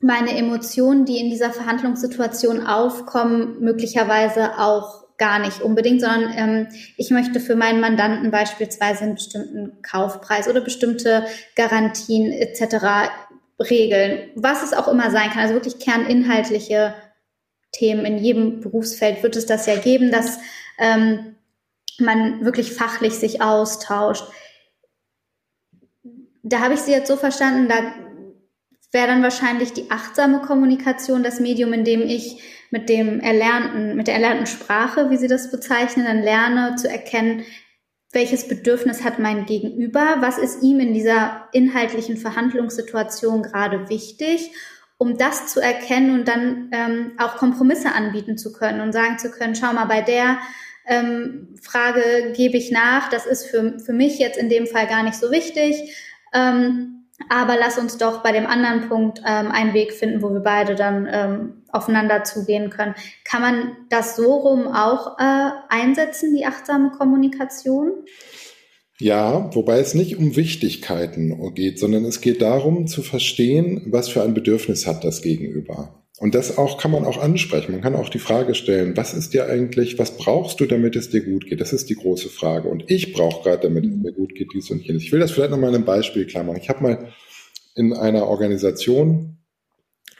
meine Emotionen, die in dieser Verhandlungssituation aufkommen, möglicherweise auch gar nicht unbedingt, sondern ähm, ich möchte für meinen Mandanten beispielsweise einen bestimmten Kaufpreis oder bestimmte Garantien etc. regeln, was es auch immer sein kann. Also wirklich kerninhaltliche Themen in jedem Berufsfeld wird es das ja geben, dass ähm, man wirklich fachlich sich austauscht. Da habe ich Sie jetzt so verstanden, da wäre dann wahrscheinlich die achtsame Kommunikation das Medium, in dem ich mit dem erlernten, mit der erlernten Sprache, wie Sie das bezeichnen, dann lerne zu erkennen, welches Bedürfnis hat mein Gegenüber, was ist ihm in dieser inhaltlichen Verhandlungssituation gerade wichtig, um das zu erkennen und dann ähm, auch Kompromisse anbieten zu können und sagen zu können, schau mal, bei der ähm, Frage gebe ich nach, das ist für, für mich jetzt in dem Fall gar nicht so wichtig. Ähm, aber lass uns doch bei dem anderen Punkt ähm, einen Weg finden, wo wir beide dann ähm, aufeinander zugehen können. Kann man das so rum auch äh, einsetzen, die achtsame Kommunikation? Ja, wobei es nicht um Wichtigkeiten geht, sondern es geht darum zu verstehen, was für ein Bedürfnis hat das Gegenüber. Und das auch kann man auch ansprechen. Man kann auch die Frage stellen, was ist dir eigentlich, was brauchst du, damit es dir gut geht? Das ist die große Frage. Und ich brauche gerade, damit es mir gut geht, dies und jenes. Ich will das vielleicht nochmal in einem Beispiel klar machen. Ich habe mal in einer Organisation,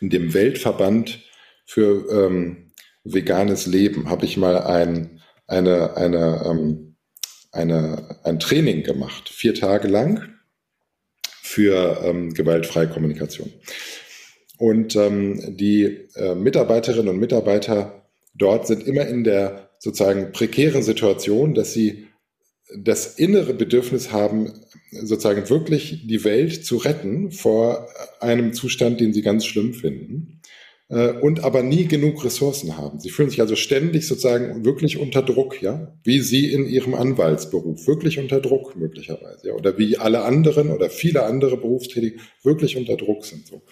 in dem Weltverband für ähm, veganes Leben, habe ich mal ein, eine, eine, ähm, eine, ein Training gemacht, vier Tage lang für ähm, gewaltfreie Kommunikation. Und ähm, die äh, Mitarbeiterinnen und Mitarbeiter dort sind immer in der sozusagen prekären Situation, dass sie das innere Bedürfnis haben, sozusagen wirklich die Welt zu retten vor einem Zustand, den sie ganz schlimm finden. Äh, und aber nie genug Ressourcen haben. Sie fühlen sich also ständig sozusagen wirklich unter Druck, ja, wie Sie in Ihrem Anwaltsberuf, wirklich unter Druck möglicherweise, ja, oder wie alle anderen oder viele andere Berufstätige wirklich unter Druck sind. So.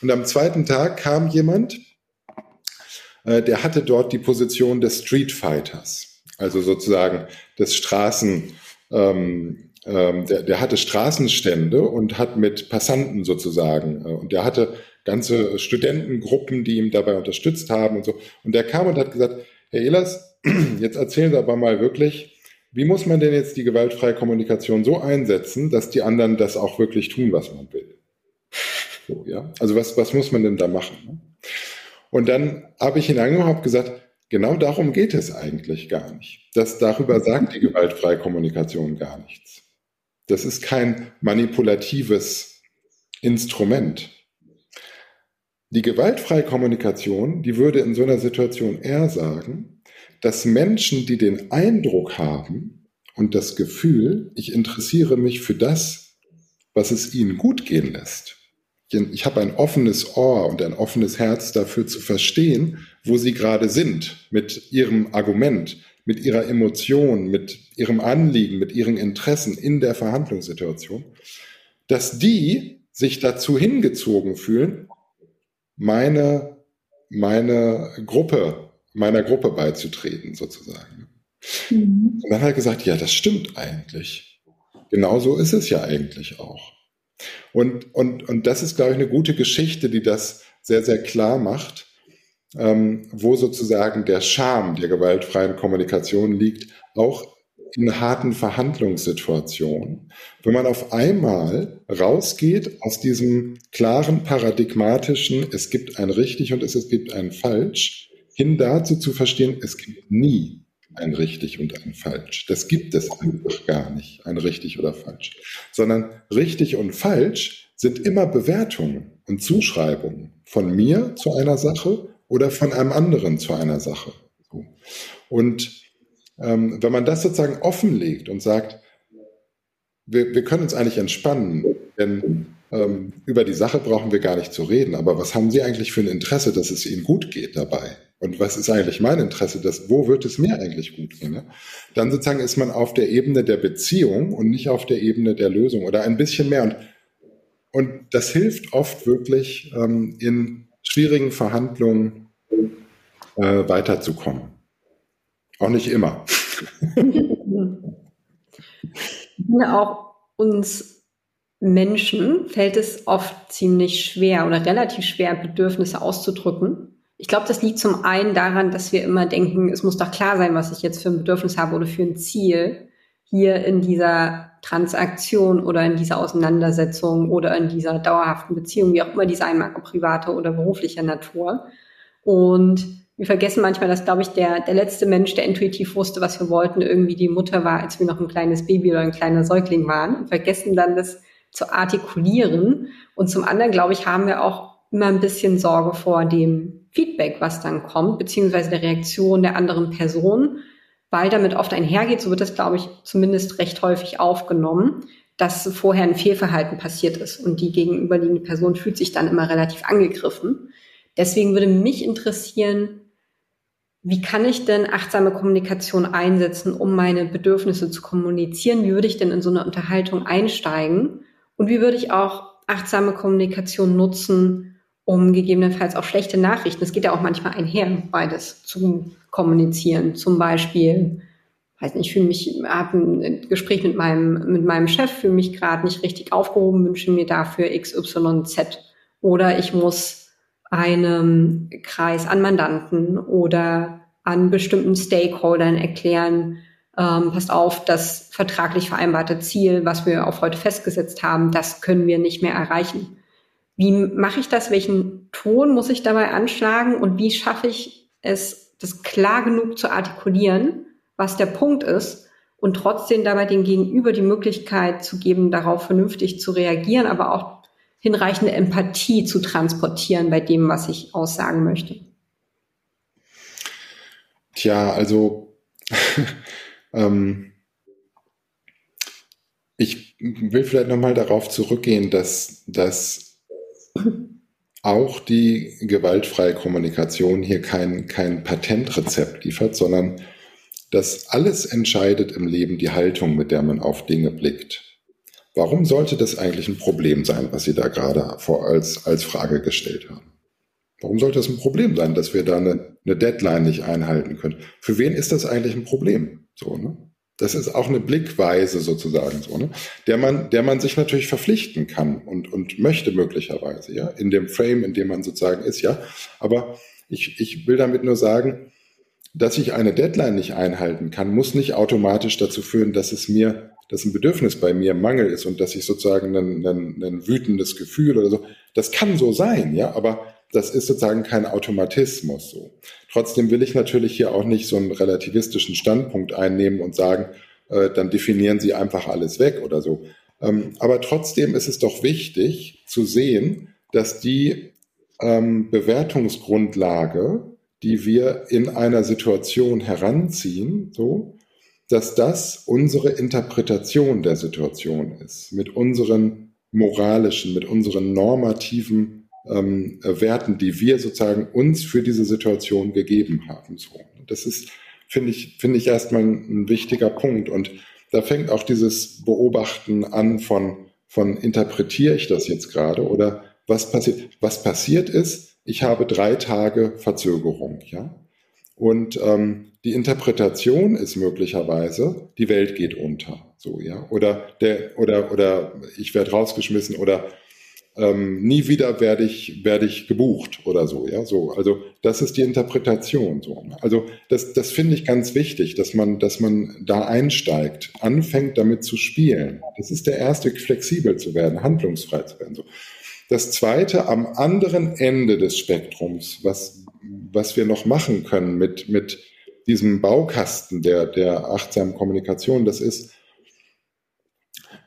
Und am zweiten Tag kam jemand, äh, der hatte dort die Position des Street Fighters, also sozusagen des Straßen, ähm, ähm, der, der hatte Straßenstände und hat mit Passanten sozusagen, äh, und der hatte ganze Studentengruppen, die ihm dabei unterstützt haben und so. Und der kam und hat gesagt, Herr Ehlers, jetzt erzählen Sie aber mal wirklich, wie muss man denn jetzt die gewaltfreie Kommunikation so einsetzen, dass die anderen das auch wirklich tun, was man will? So, ja. Also was, was muss man denn da machen? Ne? Und dann habe ich ihn angehauen und gesagt, genau darum geht es eigentlich gar nicht. Das darüber sagt die gewaltfreie Kommunikation gar nichts. Das ist kein manipulatives Instrument. Die gewaltfreie Kommunikation, die würde in so einer Situation eher sagen, dass Menschen, die den Eindruck haben und das Gefühl, ich interessiere mich für das, was es ihnen gut gehen lässt. Ich habe ein offenes Ohr und ein offenes Herz dafür zu verstehen, wo sie gerade sind mit ihrem Argument, mit ihrer Emotion, mit ihrem Anliegen, mit ihren Interessen in der Verhandlungssituation, dass die sich dazu hingezogen fühlen, meine, meine Gruppe, meiner Gruppe beizutreten, sozusagen. Mhm. Und dann hat er gesagt, ja, das stimmt eigentlich. Genauso ist es ja eigentlich auch. Und, und, und das ist, glaube ich, eine gute Geschichte, die das sehr, sehr klar macht, ähm, wo sozusagen der Charme der gewaltfreien Kommunikation liegt, auch in harten Verhandlungssituationen, wenn man auf einmal rausgeht aus diesem klaren paradigmatischen, es gibt ein richtig und es, gibt ein falsch, hin dazu zu verstehen, es gibt nie ein richtig und ein falsch. Das gibt es einfach gar nicht, ein richtig oder falsch, sondern richtig und falsch sind immer Bewertungen und Zuschreibungen von mir zu einer Sache oder von einem anderen zu einer Sache. Und ähm, wenn man das sozusagen offenlegt und sagt, wir, wir können uns eigentlich entspannen, denn ähm, über die Sache brauchen wir gar nicht zu reden, aber was haben Sie eigentlich für ein Interesse, dass es Ihnen gut geht dabei? Und was ist eigentlich mein Interesse? Dass, wo wird es mir eigentlich gut gehen? Ne? Dann sozusagen ist man auf der Ebene der Beziehung und nicht auf der Ebene der Lösung oder ein bisschen mehr. Und, und das hilft oft wirklich ähm, in schwierigen Verhandlungen äh, weiterzukommen. Auch nicht immer. auch uns Menschen fällt es oft ziemlich schwer oder relativ schwer, Bedürfnisse auszudrücken. Ich glaube, das liegt zum einen daran, dass wir immer denken, es muss doch klar sein, was ich jetzt für ein Bedürfnis habe oder für ein Ziel hier in dieser Transaktion oder in dieser Auseinandersetzung oder in dieser dauerhaften Beziehung, wie auch immer die sein mag, privater oder beruflicher Natur. Und wir vergessen manchmal, dass, glaube ich, der, der letzte Mensch, der intuitiv wusste, was wir wollten, irgendwie die Mutter war, als wir noch ein kleines Baby oder ein kleiner Säugling waren und vergessen dann das zu artikulieren. Und zum anderen, glaube ich, haben wir auch immer ein bisschen Sorge vor dem Feedback, was dann kommt, beziehungsweise der Reaktion der anderen Person, weil damit oft einhergeht, so wird das, glaube ich, zumindest recht häufig aufgenommen, dass vorher ein Fehlverhalten passiert ist und die gegenüberliegende Person fühlt sich dann immer relativ angegriffen. Deswegen würde mich interessieren, wie kann ich denn achtsame Kommunikation einsetzen, um meine Bedürfnisse zu kommunizieren? Wie würde ich denn in so eine Unterhaltung einsteigen? Und wie würde ich auch achtsame Kommunikation nutzen, um gegebenenfalls auch schlechte Nachrichten, es geht ja auch manchmal einher, beides zu kommunizieren. Zum Beispiel, weiß nicht, ich fühle mich, habe ein Gespräch mit meinem, mit meinem Chef, fühle mich gerade nicht richtig aufgehoben, wünsche mir dafür XYZ. Oder ich muss einem Kreis an Mandanten oder an bestimmten Stakeholdern erklären, ähm, passt auf, das vertraglich vereinbarte Ziel, was wir auf heute festgesetzt haben, das können wir nicht mehr erreichen. Wie mache ich das? Welchen Ton muss ich dabei anschlagen? Und wie schaffe ich es, das klar genug zu artikulieren, was der Punkt ist und trotzdem dabei den Gegenüber die Möglichkeit zu geben, darauf vernünftig zu reagieren, aber auch hinreichende Empathie zu transportieren bei dem, was ich aussagen möchte? Tja, also ähm, ich will vielleicht nochmal darauf zurückgehen, dass, dass auch die gewaltfreie Kommunikation hier kein, kein Patentrezept liefert, sondern dass alles entscheidet im Leben die Haltung, mit der man auf Dinge blickt. Warum sollte das eigentlich ein Problem sein, was Sie da gerade vor als, als Frage gestellt haben? Warum sollte das ein Problem sein, dass wir da eine, eine Deadline nicht einhalten können? Für wen ist das eigentlich ein Problem? So, ne? Das ist auch eine Blickweise sozusagen so, ne? der man, der man sich natürlich verpflichten kann und, und möchte möglicherweise, ja, in dem Frame, in dem man sozusagen ist, ja. Aber ich, ich will damit nur sagen, dass ich eine Deadline nicht einhalten kann, muss nicht automatisch dazu führen, dass es mir dass ein Bedürfnis bei mir Mangel ist und dass ich sozusagen ein, ein, ein wütendes Gefühl oder so, das kann so sein, ja, aber das ist sozusagen kein Automatismus so. Trotzdem will ich natürlich hier auch nicht so einen relativistischen Standpunkt einnehmen und sagen, äh, dann definieren Sie einfach alles weg oder so. Ähm, aber trotzdem ist es doch wichtig zu sehen, dass die ähm, Bewertungsgrundlage, die wir in einer Situation heranziehen, so, dass das unsere Interpretation der Situation ist, mit unseren moralischen, mit unseren normativen ähm, Werten, die wir sozusagen uns für diese Situation gegeben haben. So. Das ist, finde ich, finde ich erstmal ein, wichtiger Punkt. Und da fängt auch dieses Beobachten an von, von interpretiere ich das jetzt gerade oder was passiert? Was passiert ist, ich habe drei Tage Verzögerung, ja. Und ähm, die Interpretation ist möglicherweise, die Welt geht unter, so ja, oder der oder oder ich werde rausgeschmissen oder ähm, nie wieder werde ich, werde ich gebucht oder so, ja, so. Also das ist die Interpretation, so. Ne? Also das, das finde ich ganz wichtig, dass man, dass man da einsteigt, anfängt damit zu spielen. Das ist der erste flexibel zu werden, handlungsfrei zu werden, so. Das zweite, am anderen Ende des Spektrums, was, was wir noch machen können mit, mit diesem Baukasten der, der achtsamen Kommunikation, das ist,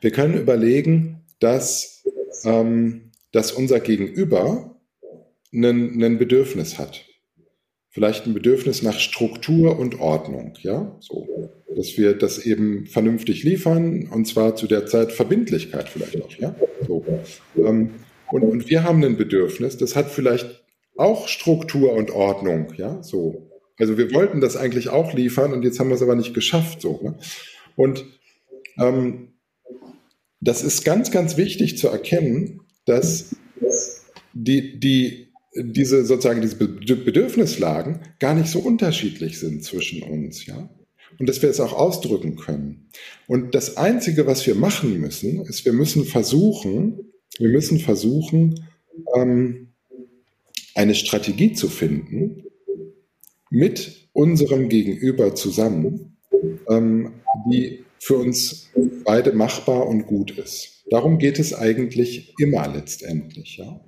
wir können überlegen, dass ähm, dass unser Gegenüber ein Bedürfnis hat. Vielleicht ein Bedürfnis nach Struktur und Ordnung, ja, so, dass wir das eben vernünftig liefern und zwar zu der Zeit Verbindlichkeit vielleicht auch, ja, so. Ähm, und, und wir haben ein Bedürfnis, das hat vielleicht auch Struktur und Ordnung, ja, so. Also wir wollten das eigentlich auch liefern und jetzt haben wir es aber nicht geschafft, so. Ne? Und ähm, das ist ganz, ganz wichtig zu erkennen, dass die, die, diese sozusagen diese Bedürfnislagen gar nicht so unterschiedlich sind zwischen uns, ja. Und dass wir es auch ausdrücken können. Und das Einzige, was wir machen müssen, ist, wir müssen versuchen, wir müssen versuchen, ähm, eine Strategie zu finden, mit unserem Gegenüber zusammen, ähm, die für uns beide machbar und gut ist. Darum geht es eigentlich immer letztendlich. Ja?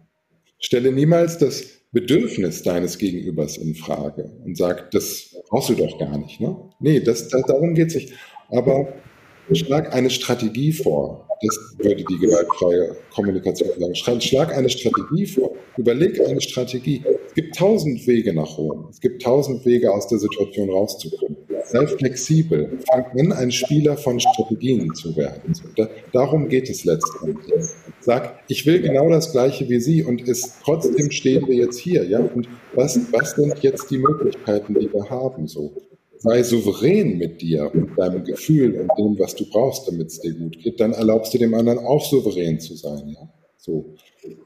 Stelle niemals das Bedürfnis deines Gegenübers in Frage und sag, das brauchst du doch gar nicht. Ne? Nee, das, das, darum geht es nicht. Aber schlag eine Strategie vor. Das würde die gewaltfreie Kommunikation sagen. Schlag eine Strategie vor. Überleg eine Strategie. Es gibt tausend Wege nach Rom. Es gibt tausend Wege, aus der Situation rauszukommen sei flexibel. Fang an, ein Spieler von Strategien zu werden. Da, darum geht es letztendlich. Sag, ich will genau das Gleiche wie Sie und es, trotzdem stehen wir jetzt hier, ja? Und was, was sind jetzt die Möglichkeiten, die wir haben, so? Sei souverän mit dir und deinem Gefühl und dem, was du brauchst, damit es dir gut geht. Dann erlaubst du dem anderen auch souverän zu sein, ja? So.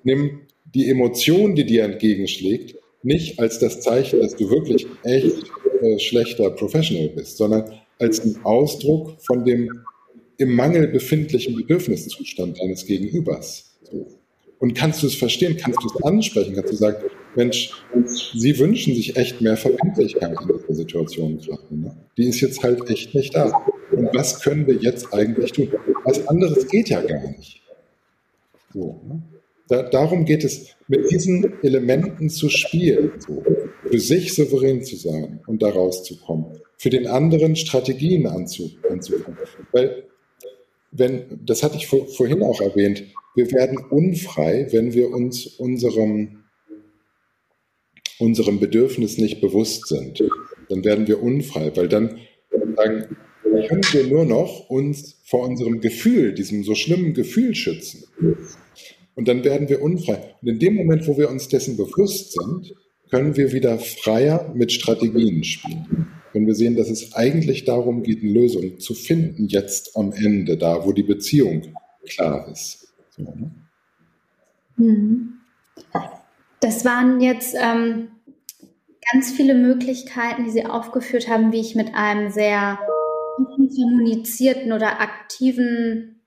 Nimm die Emotion, die dir entgegenschlägt, nicht als das Zeichen, dass du wirklich echt äh, schlechter Professional bist, sondern als ein Ausdruck von dem im Mangel befindlichen Bedürfniszustand deines Gegenübers. So. Und kannst du es verstehen, kannst du es ansprechen, kannst du sagen, Mensch, Sie wünschen sich echt mehr Verbindlichkeit in dieser Situation gerade. Ne? Die ist jetzt halt echt nicht da. Und was können wir jetzt eigentlich tun? Was anderes geht ja gar nicht. So, ne? da, darum geht es, mit diesen Elementen zu spielen. So für sich souverän zu sein und da rauszukommen, für den anderen Strategien anzu, anzufangen. Weil, wenn, das hatte ich vor, vorhin auch erwähnt, wir werden unfrei, wenn wir uns unserem, unserem Bedürfnis nicht bewusst sind. Dann werden wir unfrei, weil dann sagen, können wir nur noch uns vor unserem Gefühl, diesem so schlimmen Gefühl schützen. Und dann werden wir unfrei. Und in dem Moment, wo wir uns dessen bewusst sind, können wir wieder freier mit Strategien spielen. Können wir sehen, dass es eigentlich darum geht, eine Lösung zu finden, jetzt am Ende, da wo die Beziehung klar ist. So, ne? Mhm. Das waren jetzt ähm, ganz viele Möglichkeiten, die Sie aufgeführt haben, wie ich mit einem sehr kommunizierten oder aktiven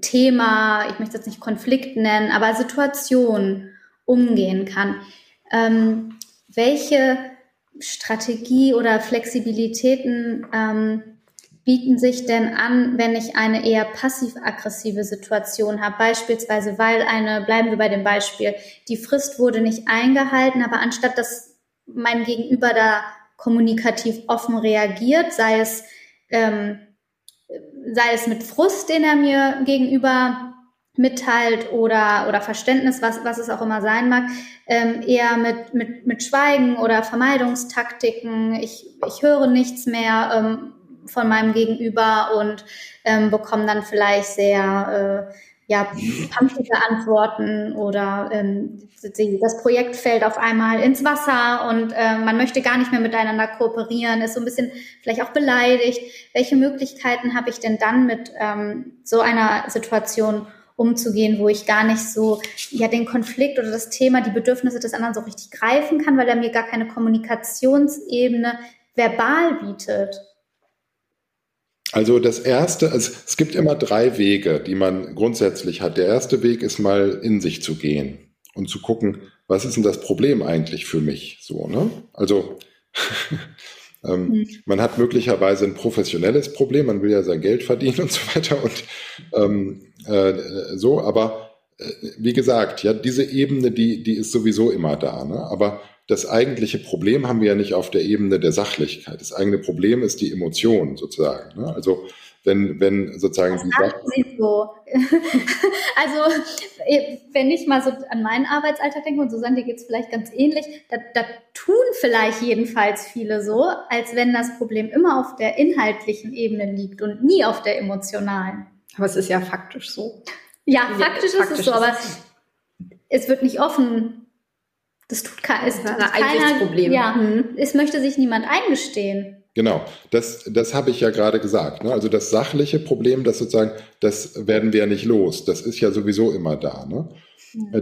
Thema, ich möchte jetzt nicht Konflikt nennen, aber Situation umgehen kann. Ähm, welche Strategie oder Flexibilitäten ähm, bieten sich denn an, wenn ich eine eher passiv-aggressive Situation habe? Beispielsweise, weil eine, bleiben wir bei dem Beispiel, die Frist wurde nicht eingehalten, aber anstatt dass mein Gegenüber da kommunikativ offen reagiert, sei es, ähm, sei es mit Frust, den er mir gegenüber mitteilt oder, oder Verständnis, was, was es auch immer sein mag, ähm, eher mit, mit, mit Schweigen oder Vermeidungstaktiken. Ich, ich höre nichts mehr ähm, von meinem Gegenüber und ähm, bekomme dann vielleicht sehr äh, ja, pampige Antworten oder ähm, das Projekt fällt auf einmal ins Wasser und äh, man möchte gar nicht mehr miteinander kooperieren, ist so ein bisschen vielleicht auch beleidigt. Welche Möglichkeiten habe ich denn dann mit ähm, so einer Situation umzugehen, wo ich gar nicht so ja den Konflikt oder das Thema, die Bedürfnisse des anderen so richtig greifen kann, weil er mir gar keine Kommunikationsebene verbal bietet. Also das erste, also es gibt immer drei Wege, die man grundsätzlich hat. Der erste Weg ist mal in sich zu gehen und zu gucken, was ist denn das Problem eigentlich für mich? So, ne? Also ähm, mhm. man hat möglicherweise ein professionelles Problem, man will ja sein Geld verdienen und so weiter und ähm, äh, so, aber äh, wie gesagt, ja, diese Ebene, die, die ist sowieso immer da, ne? Aber das eigentliche Problem haben wir ja nicht auf der Ebene der Sachlichkeit. Das eigene Problem ist die Emotion sozusagen. Ne? Also wenn, wenn sozusagen Was die Sache. Sie so. also wenn ich mal so an meinen Arbeitsalltag denke und Susanne, dir geht es vielleicht ganz ähnlich, da, da tun vielleicht jedenfalls viele so, als wenn das Problem immer auf der inhaltlichen Ebene liegt und nie auf der emotionalen. Aber es ist ja faktisch so. Ja, faktisch, ja, faktisch ist es so, aber es wird nicht offen das tut, kein, es tut keiner. Problem. Ja, mhm. es möchte sich niemand eingestehen. Genau, das, das habe ich ja gerade gesagt. Ne? Also das sachliche Problem, das sozusagen, das werden wir ja nicht los. Das ist ja sowieso immer da. Ne?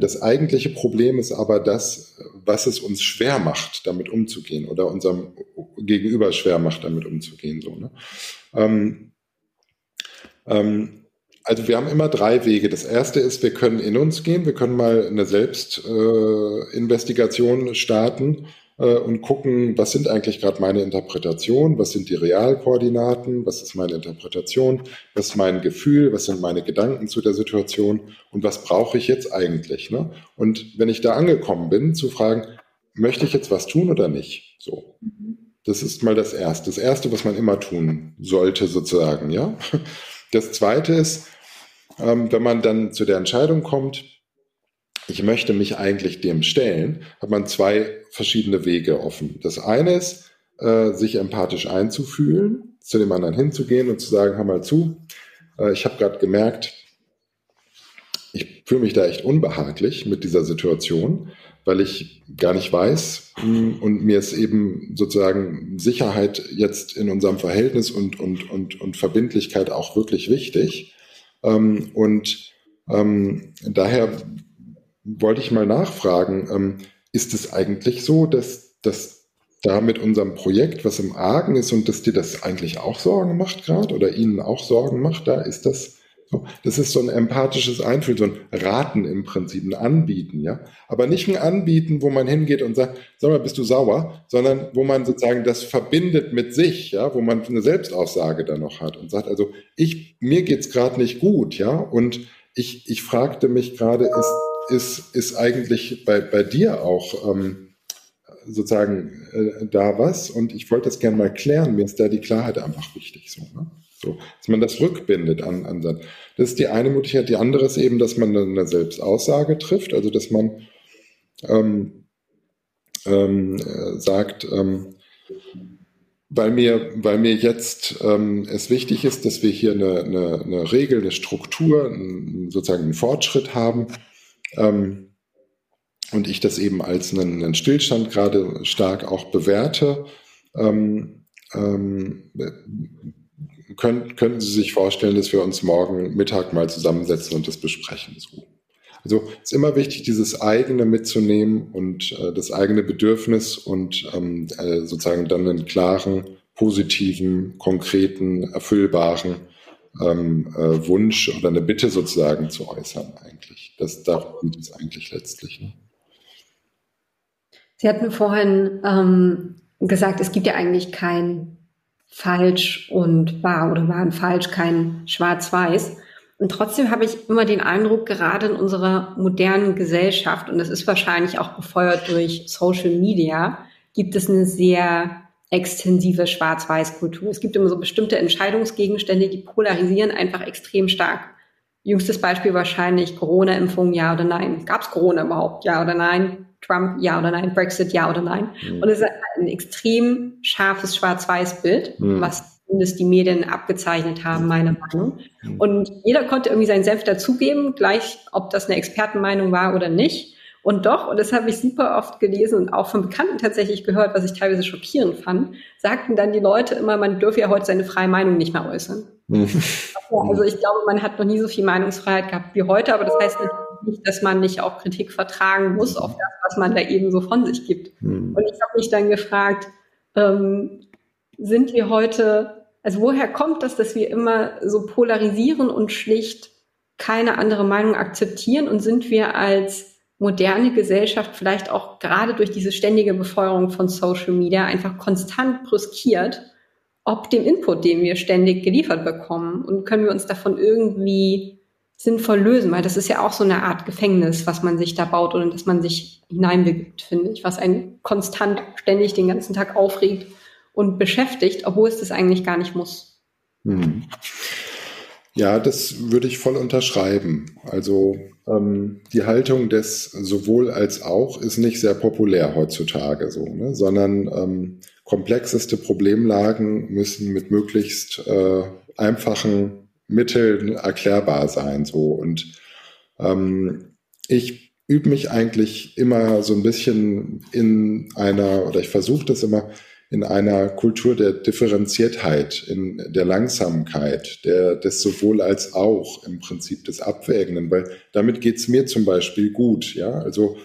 Das eigentliche Problem ist aber das, was es uns schwer macht, damit umzugehen oder unserem Gegenüber schwer macht, damit umzugehen. So, ne? ähm, ähm, also wir haben immer drei Wege. Das erste ist, wir können in uns gehen, wir können mal eine Selbstinvestigation äh, starten äh, und gucken, was sind eigentlich gerade meine Interpretationen, was sind die Realkoordinaten, was ist meine Interpretation, was ist mein Gefühl, was sind meine Gedanken zu der Situation und was brauche ich jetzt eigentlich. Ne? Und wenn ich da angekommen bin, zu fragen, möchte ich jetzt was tun oder nicht? So. Das ist mal das Erste. Das Erste, was man immer tun sollte, sozusagen, ja. Das zweite ist, ähm, wenn man dann zu der Entscheidung kommt, ich möchte mich eigentlich dem stellen, hat man zwei verschiedene Wege offen. Das eine ist, äh, sich empathisch einzufühlen, zu dem anderen hinzugehen und zu sagen, hör mal zu, äh, ich habe gerade gemerkt, ich fühle mich da echt unbehaglich mit dieser Situation, weil ich gar nicht weiß hm, und mir ist eben sozusagen Sicherheit jetzt in unserem Verhältnis und, und, und, und Verbindlichkeit auch wirklich wichtig. Ähm, und ähm, daher wollte ich mal nachfragen, ähm, ist es eigentlich so, dass, dass da mit unserem Projekt was im Argen ist und dass dir das eigentlich auch Sorgen macht gerade oder Ihnen auch Sorgen macht? Da ist das das ist so ein empathisches Einfühlen, so ein Raten im Prinzip, ein Anbieten, ja. Aber nicht ein Anbieten, wo man hingeht und sagt, sag mal, bist du sauer, sondern wo man sozusagen das verbindet mit sich, ja, wo man eine Selbstaussage dann noch hat und sagt, also ich, mir geht's gerade nicht gut, ja, und ich, ich fragte mich gerade, ist, ist, ist eigentlich bei, bei dir auch ähm, sozusagen äh, da was? Und ich wollte das gerne mal klären. Mir ist da die Klarheit einfach wichtig, so, ne? So, dass man das rückbindet an, an Das ist die eine Möglichkeit. Die andere ist eben, dass man eine Selbstaussage trifft, also dass man ähm, ähm, äh, sagt, ähm, weil mir, weil mir jetzt ähm, es wichtig ist, dass wir hier eine, eine, eine Regel, eine Struktur, ein, sozusagen einen Fortschritt haben ähm, und ich das eben als einen, einen Stillstand gerade stark auch bewerte. Ähm, ähm, können, könnten Sie sich vorstellen, dass wir uns morgen Mittag mal zusammensetzen und das besprechen? So. Also es ist immer wichtig, dieses eigene mitzunehmen und äh, das eigene Bedürfnis und ähm, äh, sozusagen dann einen klaren, positiven, konkreten, erfüllbaren ähm, äh, Wunsch oder eine Bitte sozusagen zu äußern eigentlich. Das darum geht es eigentlich letztlich. Ne? Sie hatten vorhin ähm, gesagt, es gibt ja eigentlich kein falsch und wahr oder wahr und falsch, kein Schwarz-Weiß. Und trotzdem habe ich immer den Eindruck, gerade in unserer modernen Gesellschaft, und das ist wahrscheinlich auch befeuert durch Social Media, gibt es eine sehr extensive Schwarz-Weiß-Kultur. Es gibt immer so bestimmte Entscheidungsgegenstände, die polarisieren einfach extrem stark. Jüngstes Beispiel wahrscheinlich Corona-Impfung, ja oder nein. Gab es Corona überhaupt, ja oder nein? Trump, ja oder nein? Brexit, ja oder nein? Mhm. Und es ist ein extrem scharfes Schwarz-Weiß-Bild, mhm. was zumindest die Medien abgezeichnet haben, meine Meinung. Mhm. Und jeder konnte irgendwie seinen Senf dazugeben, gleich ob das eine Expertenmeinung war oder nicht. Und doch, und das habe ich super oft gelesen und auch von Bekannten tatsächlich gehört, was ich teilweise schockierend fand, sagten dann die Leute immer, man dürfe ja heute seine freie Meinung nicht mehr äußern. Mhm. Also ich glaube, man hat noch nie so viel Meinungsfreiheit gehabt wie heute, aber das heißt nicht, dass man nicht auch Kritik vertragen muss auf das, was man da eben so von sich gibt. Mhm. Und ich habe mich dann gefragt, ähm, sind wir heute, also woher kommt das, dass wir immer so polarisieren und schlicht keine andere Meinung akzeptieren und sind wir als moderne Gesellschaft vielleicht auch gerade durch diese ständige Befeuerung von Social Media einfach konstant brüskiert, ob dem Input, den wir ständig geliefert bekommen und können wir uns davon irgendwie sinnvoll lösen, weil das ist ja auch so eine Art Gefängnis, was man sich da baut oder dass man sich hineinbegibt, finde ich, was einen konstant ständig den ganzen Tag aufregt und beschäftigt, obwohl es das eigentlich gar nicht muss. Hm. Ja, das würde ich voll unterschreiben. Also ähm, die Haltung des sowohl als auch ist nicht sehr populär heutzutage so, ne? sondern ähm, komplexeste Problemlagen müssen mit möglichst äh, einfachen Mitteln erklärbar sein. So und ähm, ich übe mich eigentlich immer so ein bisschen in einer oder ich versuche das immer in einer Kultur der Differenziertheit, in der Langsamkeit, der, des sowohl als auch im Prinzip des Abwägenden, weil damit geht's mir zum Beispiel gut. Ja, also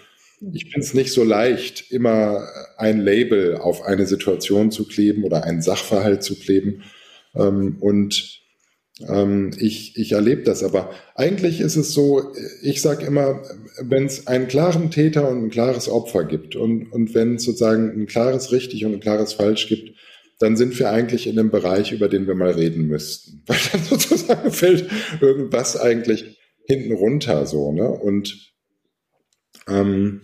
ich finde es nicht so leicht, immer ein Label auf eine Situation zu kleben oder einen Sachverhalt zu kleben. Ähm, und ich, ich erlebe das aber. Eigentlich ist es so, ich sage immer, wenn es einen klaren Täter und ein klares Opfer gibt und, und wenn es sozusagen ein klares richtig und ein klares falsch gibt, dann sind wir eigentlich in einem Bereich, über den wir mal reden müssten. Weil dann sozusagen fällt irgendwas eigentlich hinten runter so, ne? Und ähm,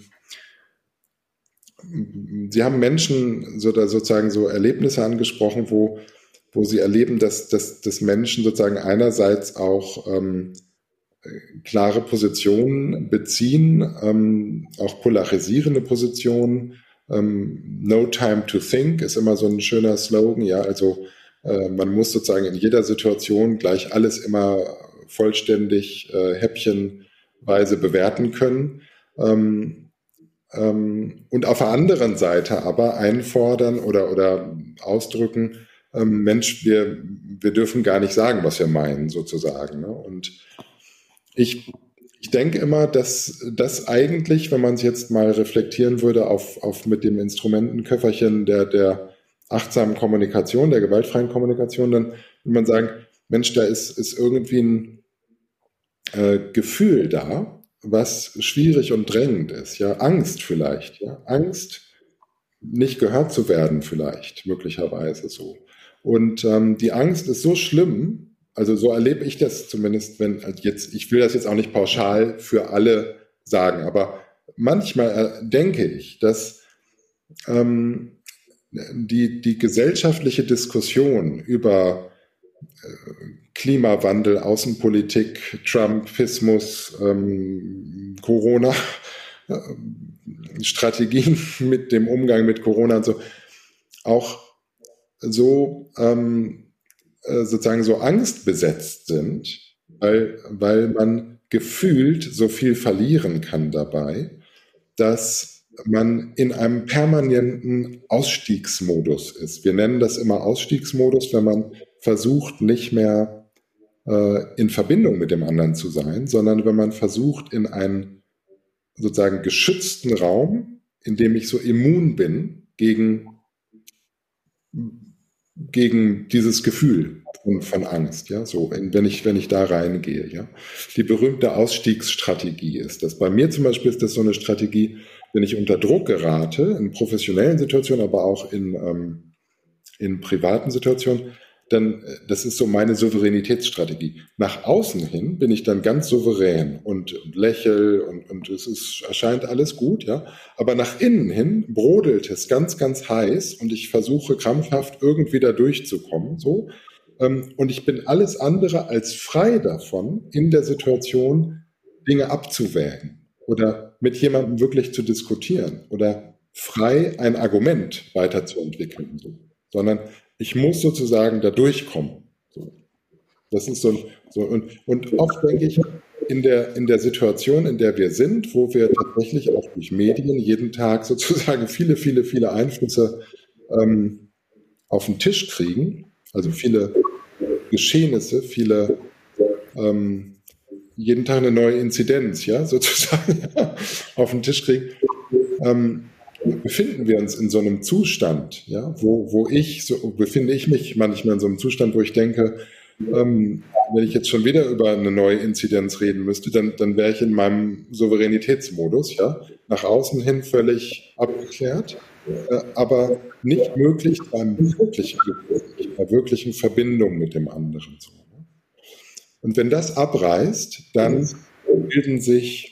Sie haben Menschen so, sozusagen so Erlebnisse angesprochen, wo wo sie erleben, dass, dass, dass Menschen sozusagen einerseits auch ähm, klare Positionen beziehen, ähm, auch polarisierende Positionen. Ähm, no time to think ist immer so ein schöner Slogan, ja, also äh, man muss sozusagen in jeder Situation gleich alles immer vollständig äh, häppchenweise bewerten können. Ähm, ähm, und auf der anderen Seite aber einfordern oder, oder ausdrücken, ähm, Mensch, wir, wir dürfen gar nicht sagen, was wir meinen, sozusagen. Ne? Und ich, ich denke immer, dass das eigentlich, wenn man es jetzt mal reflektieren würde auf, auf mit dem Instrumentenköfferchen der, der achtsamen Kommunikation, der gewaltfreien Kommunikation, dann würde man sagen, Mensch, da ist, ist irgendwie ein äh, Gefühl da, was schwierig und drängend ist. Ja, Angst vielleicht. Ja, Angst, nicht gehört zu werden vielleicht, möglicherweise so. Und ähm, die Angst ist so schlimm, also so erlebe ich das zumindest, wenn also jetzt, ich will das jetzt auch nicht pauschal für alle sagen, aber manchmal äh, denke ich, dass ähm, die, die gesellschaftliche Diskussion über äh, Klimawandel, Außenpolitik, Trumpismus, ähm, Corona, äh, Strategien mit dem Umgang mit Corona und so, auch so ähm, äh, sozusagen so angstbesetzt sind, weil, weil man gefühlt so viel verlieren kann dabei, dass man in einem permanenten Ausstiegsmodus ist. Wir nennen das immer Ausstiegsmodus, wenn man versucht, nicht mehr äh, in Verbindung mit dem anderen zu sein, sondern wenn man versucht, in einen sozusagen geschützten Raum, in dem ich so immun bin gegen gegen dieses Gefühl von, von Angst, ja, so, wenn ich, wenn ich da reingehe, ja. Die berühmte Ausstiegsstrategie ist das. Bei mir zum Beispiel ist das so eine Strategie, wenn ich unter Druck gerate, in professionellen Situationen, aber auch in, ähm, in privaten Situationen, dann, äh, das ist so meine Souveränitätsstrategie. Nach außen hin bin ich dann ganz souverän und, und lächel und, und es ist, erscheint alles gut, ja. Aber nach innen hin brodelt es ganz, ganz heiß und ich versuche krampfhaft irgendwie da durchzukommen, so. Ähm, und ich bin alles andere als frei davon, in der Situation Dinge abzuwägen oder mit jemandem wirklich zu diskutieren oder frei ein Argument weiterzuentwickeln, so. sondern ich muss sozusagen da durchkommen. So. Das ist so, so und, und oft denke ich, in der, in der Situation, in der wir sind, wo wir tatsächlich auch durch Medien jeden Tag sozusagen viele, viele, viele Einflüsse ähm, auf den Tisch kriegen, also viele Geschehnisse, viele ähm, jeden Tag eine neue Inzidenz, ja, sozusagen auf den Tisch kriegen. Ähm, befinden wir uns in so einem Zustand, ja, wo, wo ich, so befinde ich mich manchmal in so einem Zustand, wo ich denke, ähm, wenn ich jetzt schon wieder über eine neue Inzidenz reden müsste, dann, dann wäre ich in meinem Souveränitätsmodus, ja, nach außen hin völlig abgeklärt, äh, aber nicht möglich beim wirklichen bei wirklichen Verbindung mit dem anderen. Und wenn das abreißt, dann bilden sich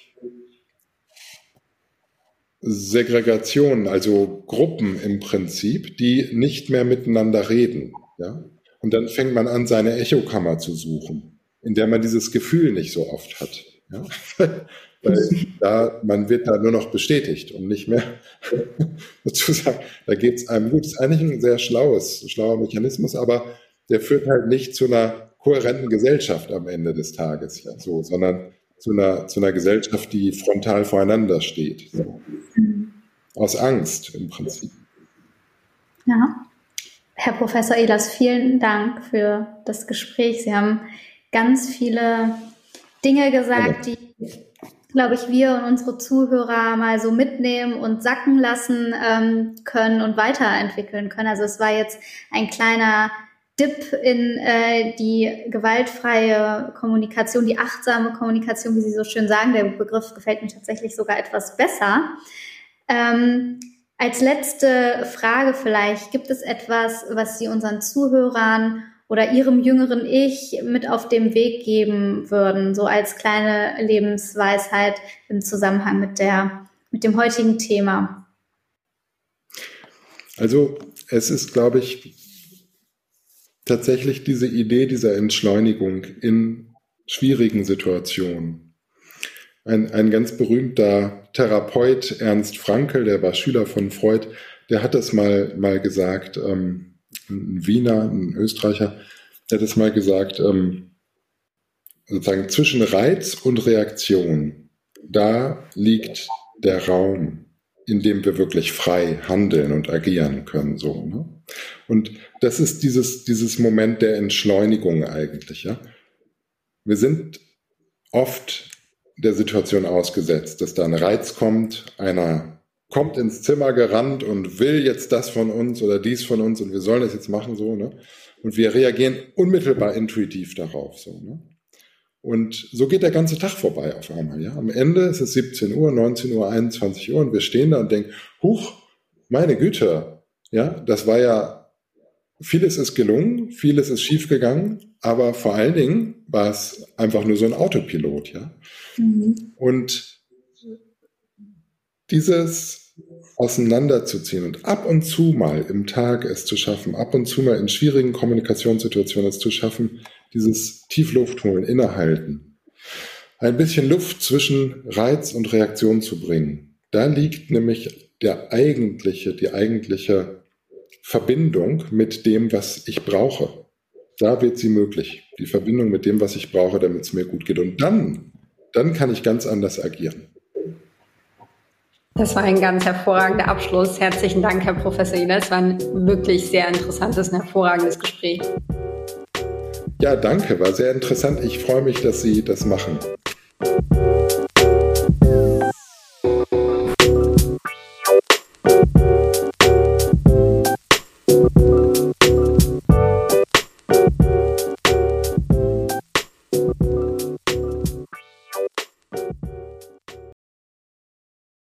Segregationen, also Gruppen im Prinzip, die nicht mehr miteinander reden. Ja? Und dann fängt man an, seine Echokammer zu suchen, in der man dieses Gefühl nicht so oft hat. Ja? Weil da, man wird da nur noch bestätigt und nicht mehr sozusagen, da geht es einem gut. Das ist eigentlich ein sehr schlaues, schlauer Mechanismus, aber der führt halt nicht zu einer kohärenten Gesellschaft am Ende des Tages, ja, so, sondern zu einer, zu einer Gesellschaft, die frontal voreinander steht. So. Aus Angst im Prinzip. Ja. Herr Professor Ehlers, vielen Dank für das Gespräch. Sie haben ganz viele Dinge gesagt, die, glaube ich, wir und unsere Zuhörer mal so mitnehmen und sacken lassen ähm, können und weiterentwickeln können. Also es war jetzt ein kleiner Dip in äh, die gewaltfreie Kommunikation, die achtsame Kommunikation, wie Sie so schön sagen. Der Begriff gefällt mir tatsächlich sogar etwas besser. Ähm, als letzte Frage vielleicht, gibt es etwas, was Sie unseren Zuhörern oder Ihrem jüngeren Ich mit auf dem Weg geben würden, so als kleine Lebensweisheit im Zusammenhang mit der, mit dem heutigen Thema? Also, es ist, glaube ich, tatsächlich diese Idee dieser Entschleunigung in schwierigen Situationen. Ein, ein ganz berühmter Therapeut, Ernst Frankel, der war Schüler von Freud, der hat das mal, mal gesagt, ähm, ein Wiener, ein Österreicher, der hat das mal gesagt, ähm, sozusagen zwischen Reiz und Reaktion, da liegt der Raum, in dem wir wirklich frei handeln und agieren können, so, ne? Und das ist dieses, dieses Moment der Entschleunigung eigentlich, ja. Wir sind oft der Situation ausgesetzt, dass da ein Reiz kommt, einer kommt ins Zimmer gerannt und will jetzt das von uns oder dies von uns und wir sollen das jetzt machen, so, ne? Und wir reagieren unmittelbar intuitiv darauf, so, ne? Und so geht der ganze Tag vorbei auf einmal, ja. Am Ende ist es 17 Uhr, 19 Uhr, 21 Uhr und wir stehen da und denken, huch, meine Güte, ja, das war ja, vieles ist gelungen, vieles ist schiefgegangen, aber vor allen Dingen war es einfach nur so ein Autopilot, ja. Mhm. Und dieses auseinanderzuziehen und ab und zu mal im Tag es zu schaffen, ab und zu mal in schwierigen Kommunikationssituationen es zu schaffen, dieses Tiefluft holen, innehalten, ein bisschen Luft zwischen Reiz und Reaktion zu bringen. Da liegt nämlich der eigentliche, die eigentliche Verbindung mit dem, was ich brauche. Da wird sie möglich. Die Verbindung mit dem, was ich brauche, damit es mir gut geht. Und dann, dann kann ich ganz anders agieren. Das war ein ganz hervorragender Abschluss. Herzlichen Dank, Herr Professor Ines. Es war ein wirklich sehr interessantes und hervorragendes Gespräch. Ja, danke, war sehr interessant. Ich freue mich, dass Sie das machen.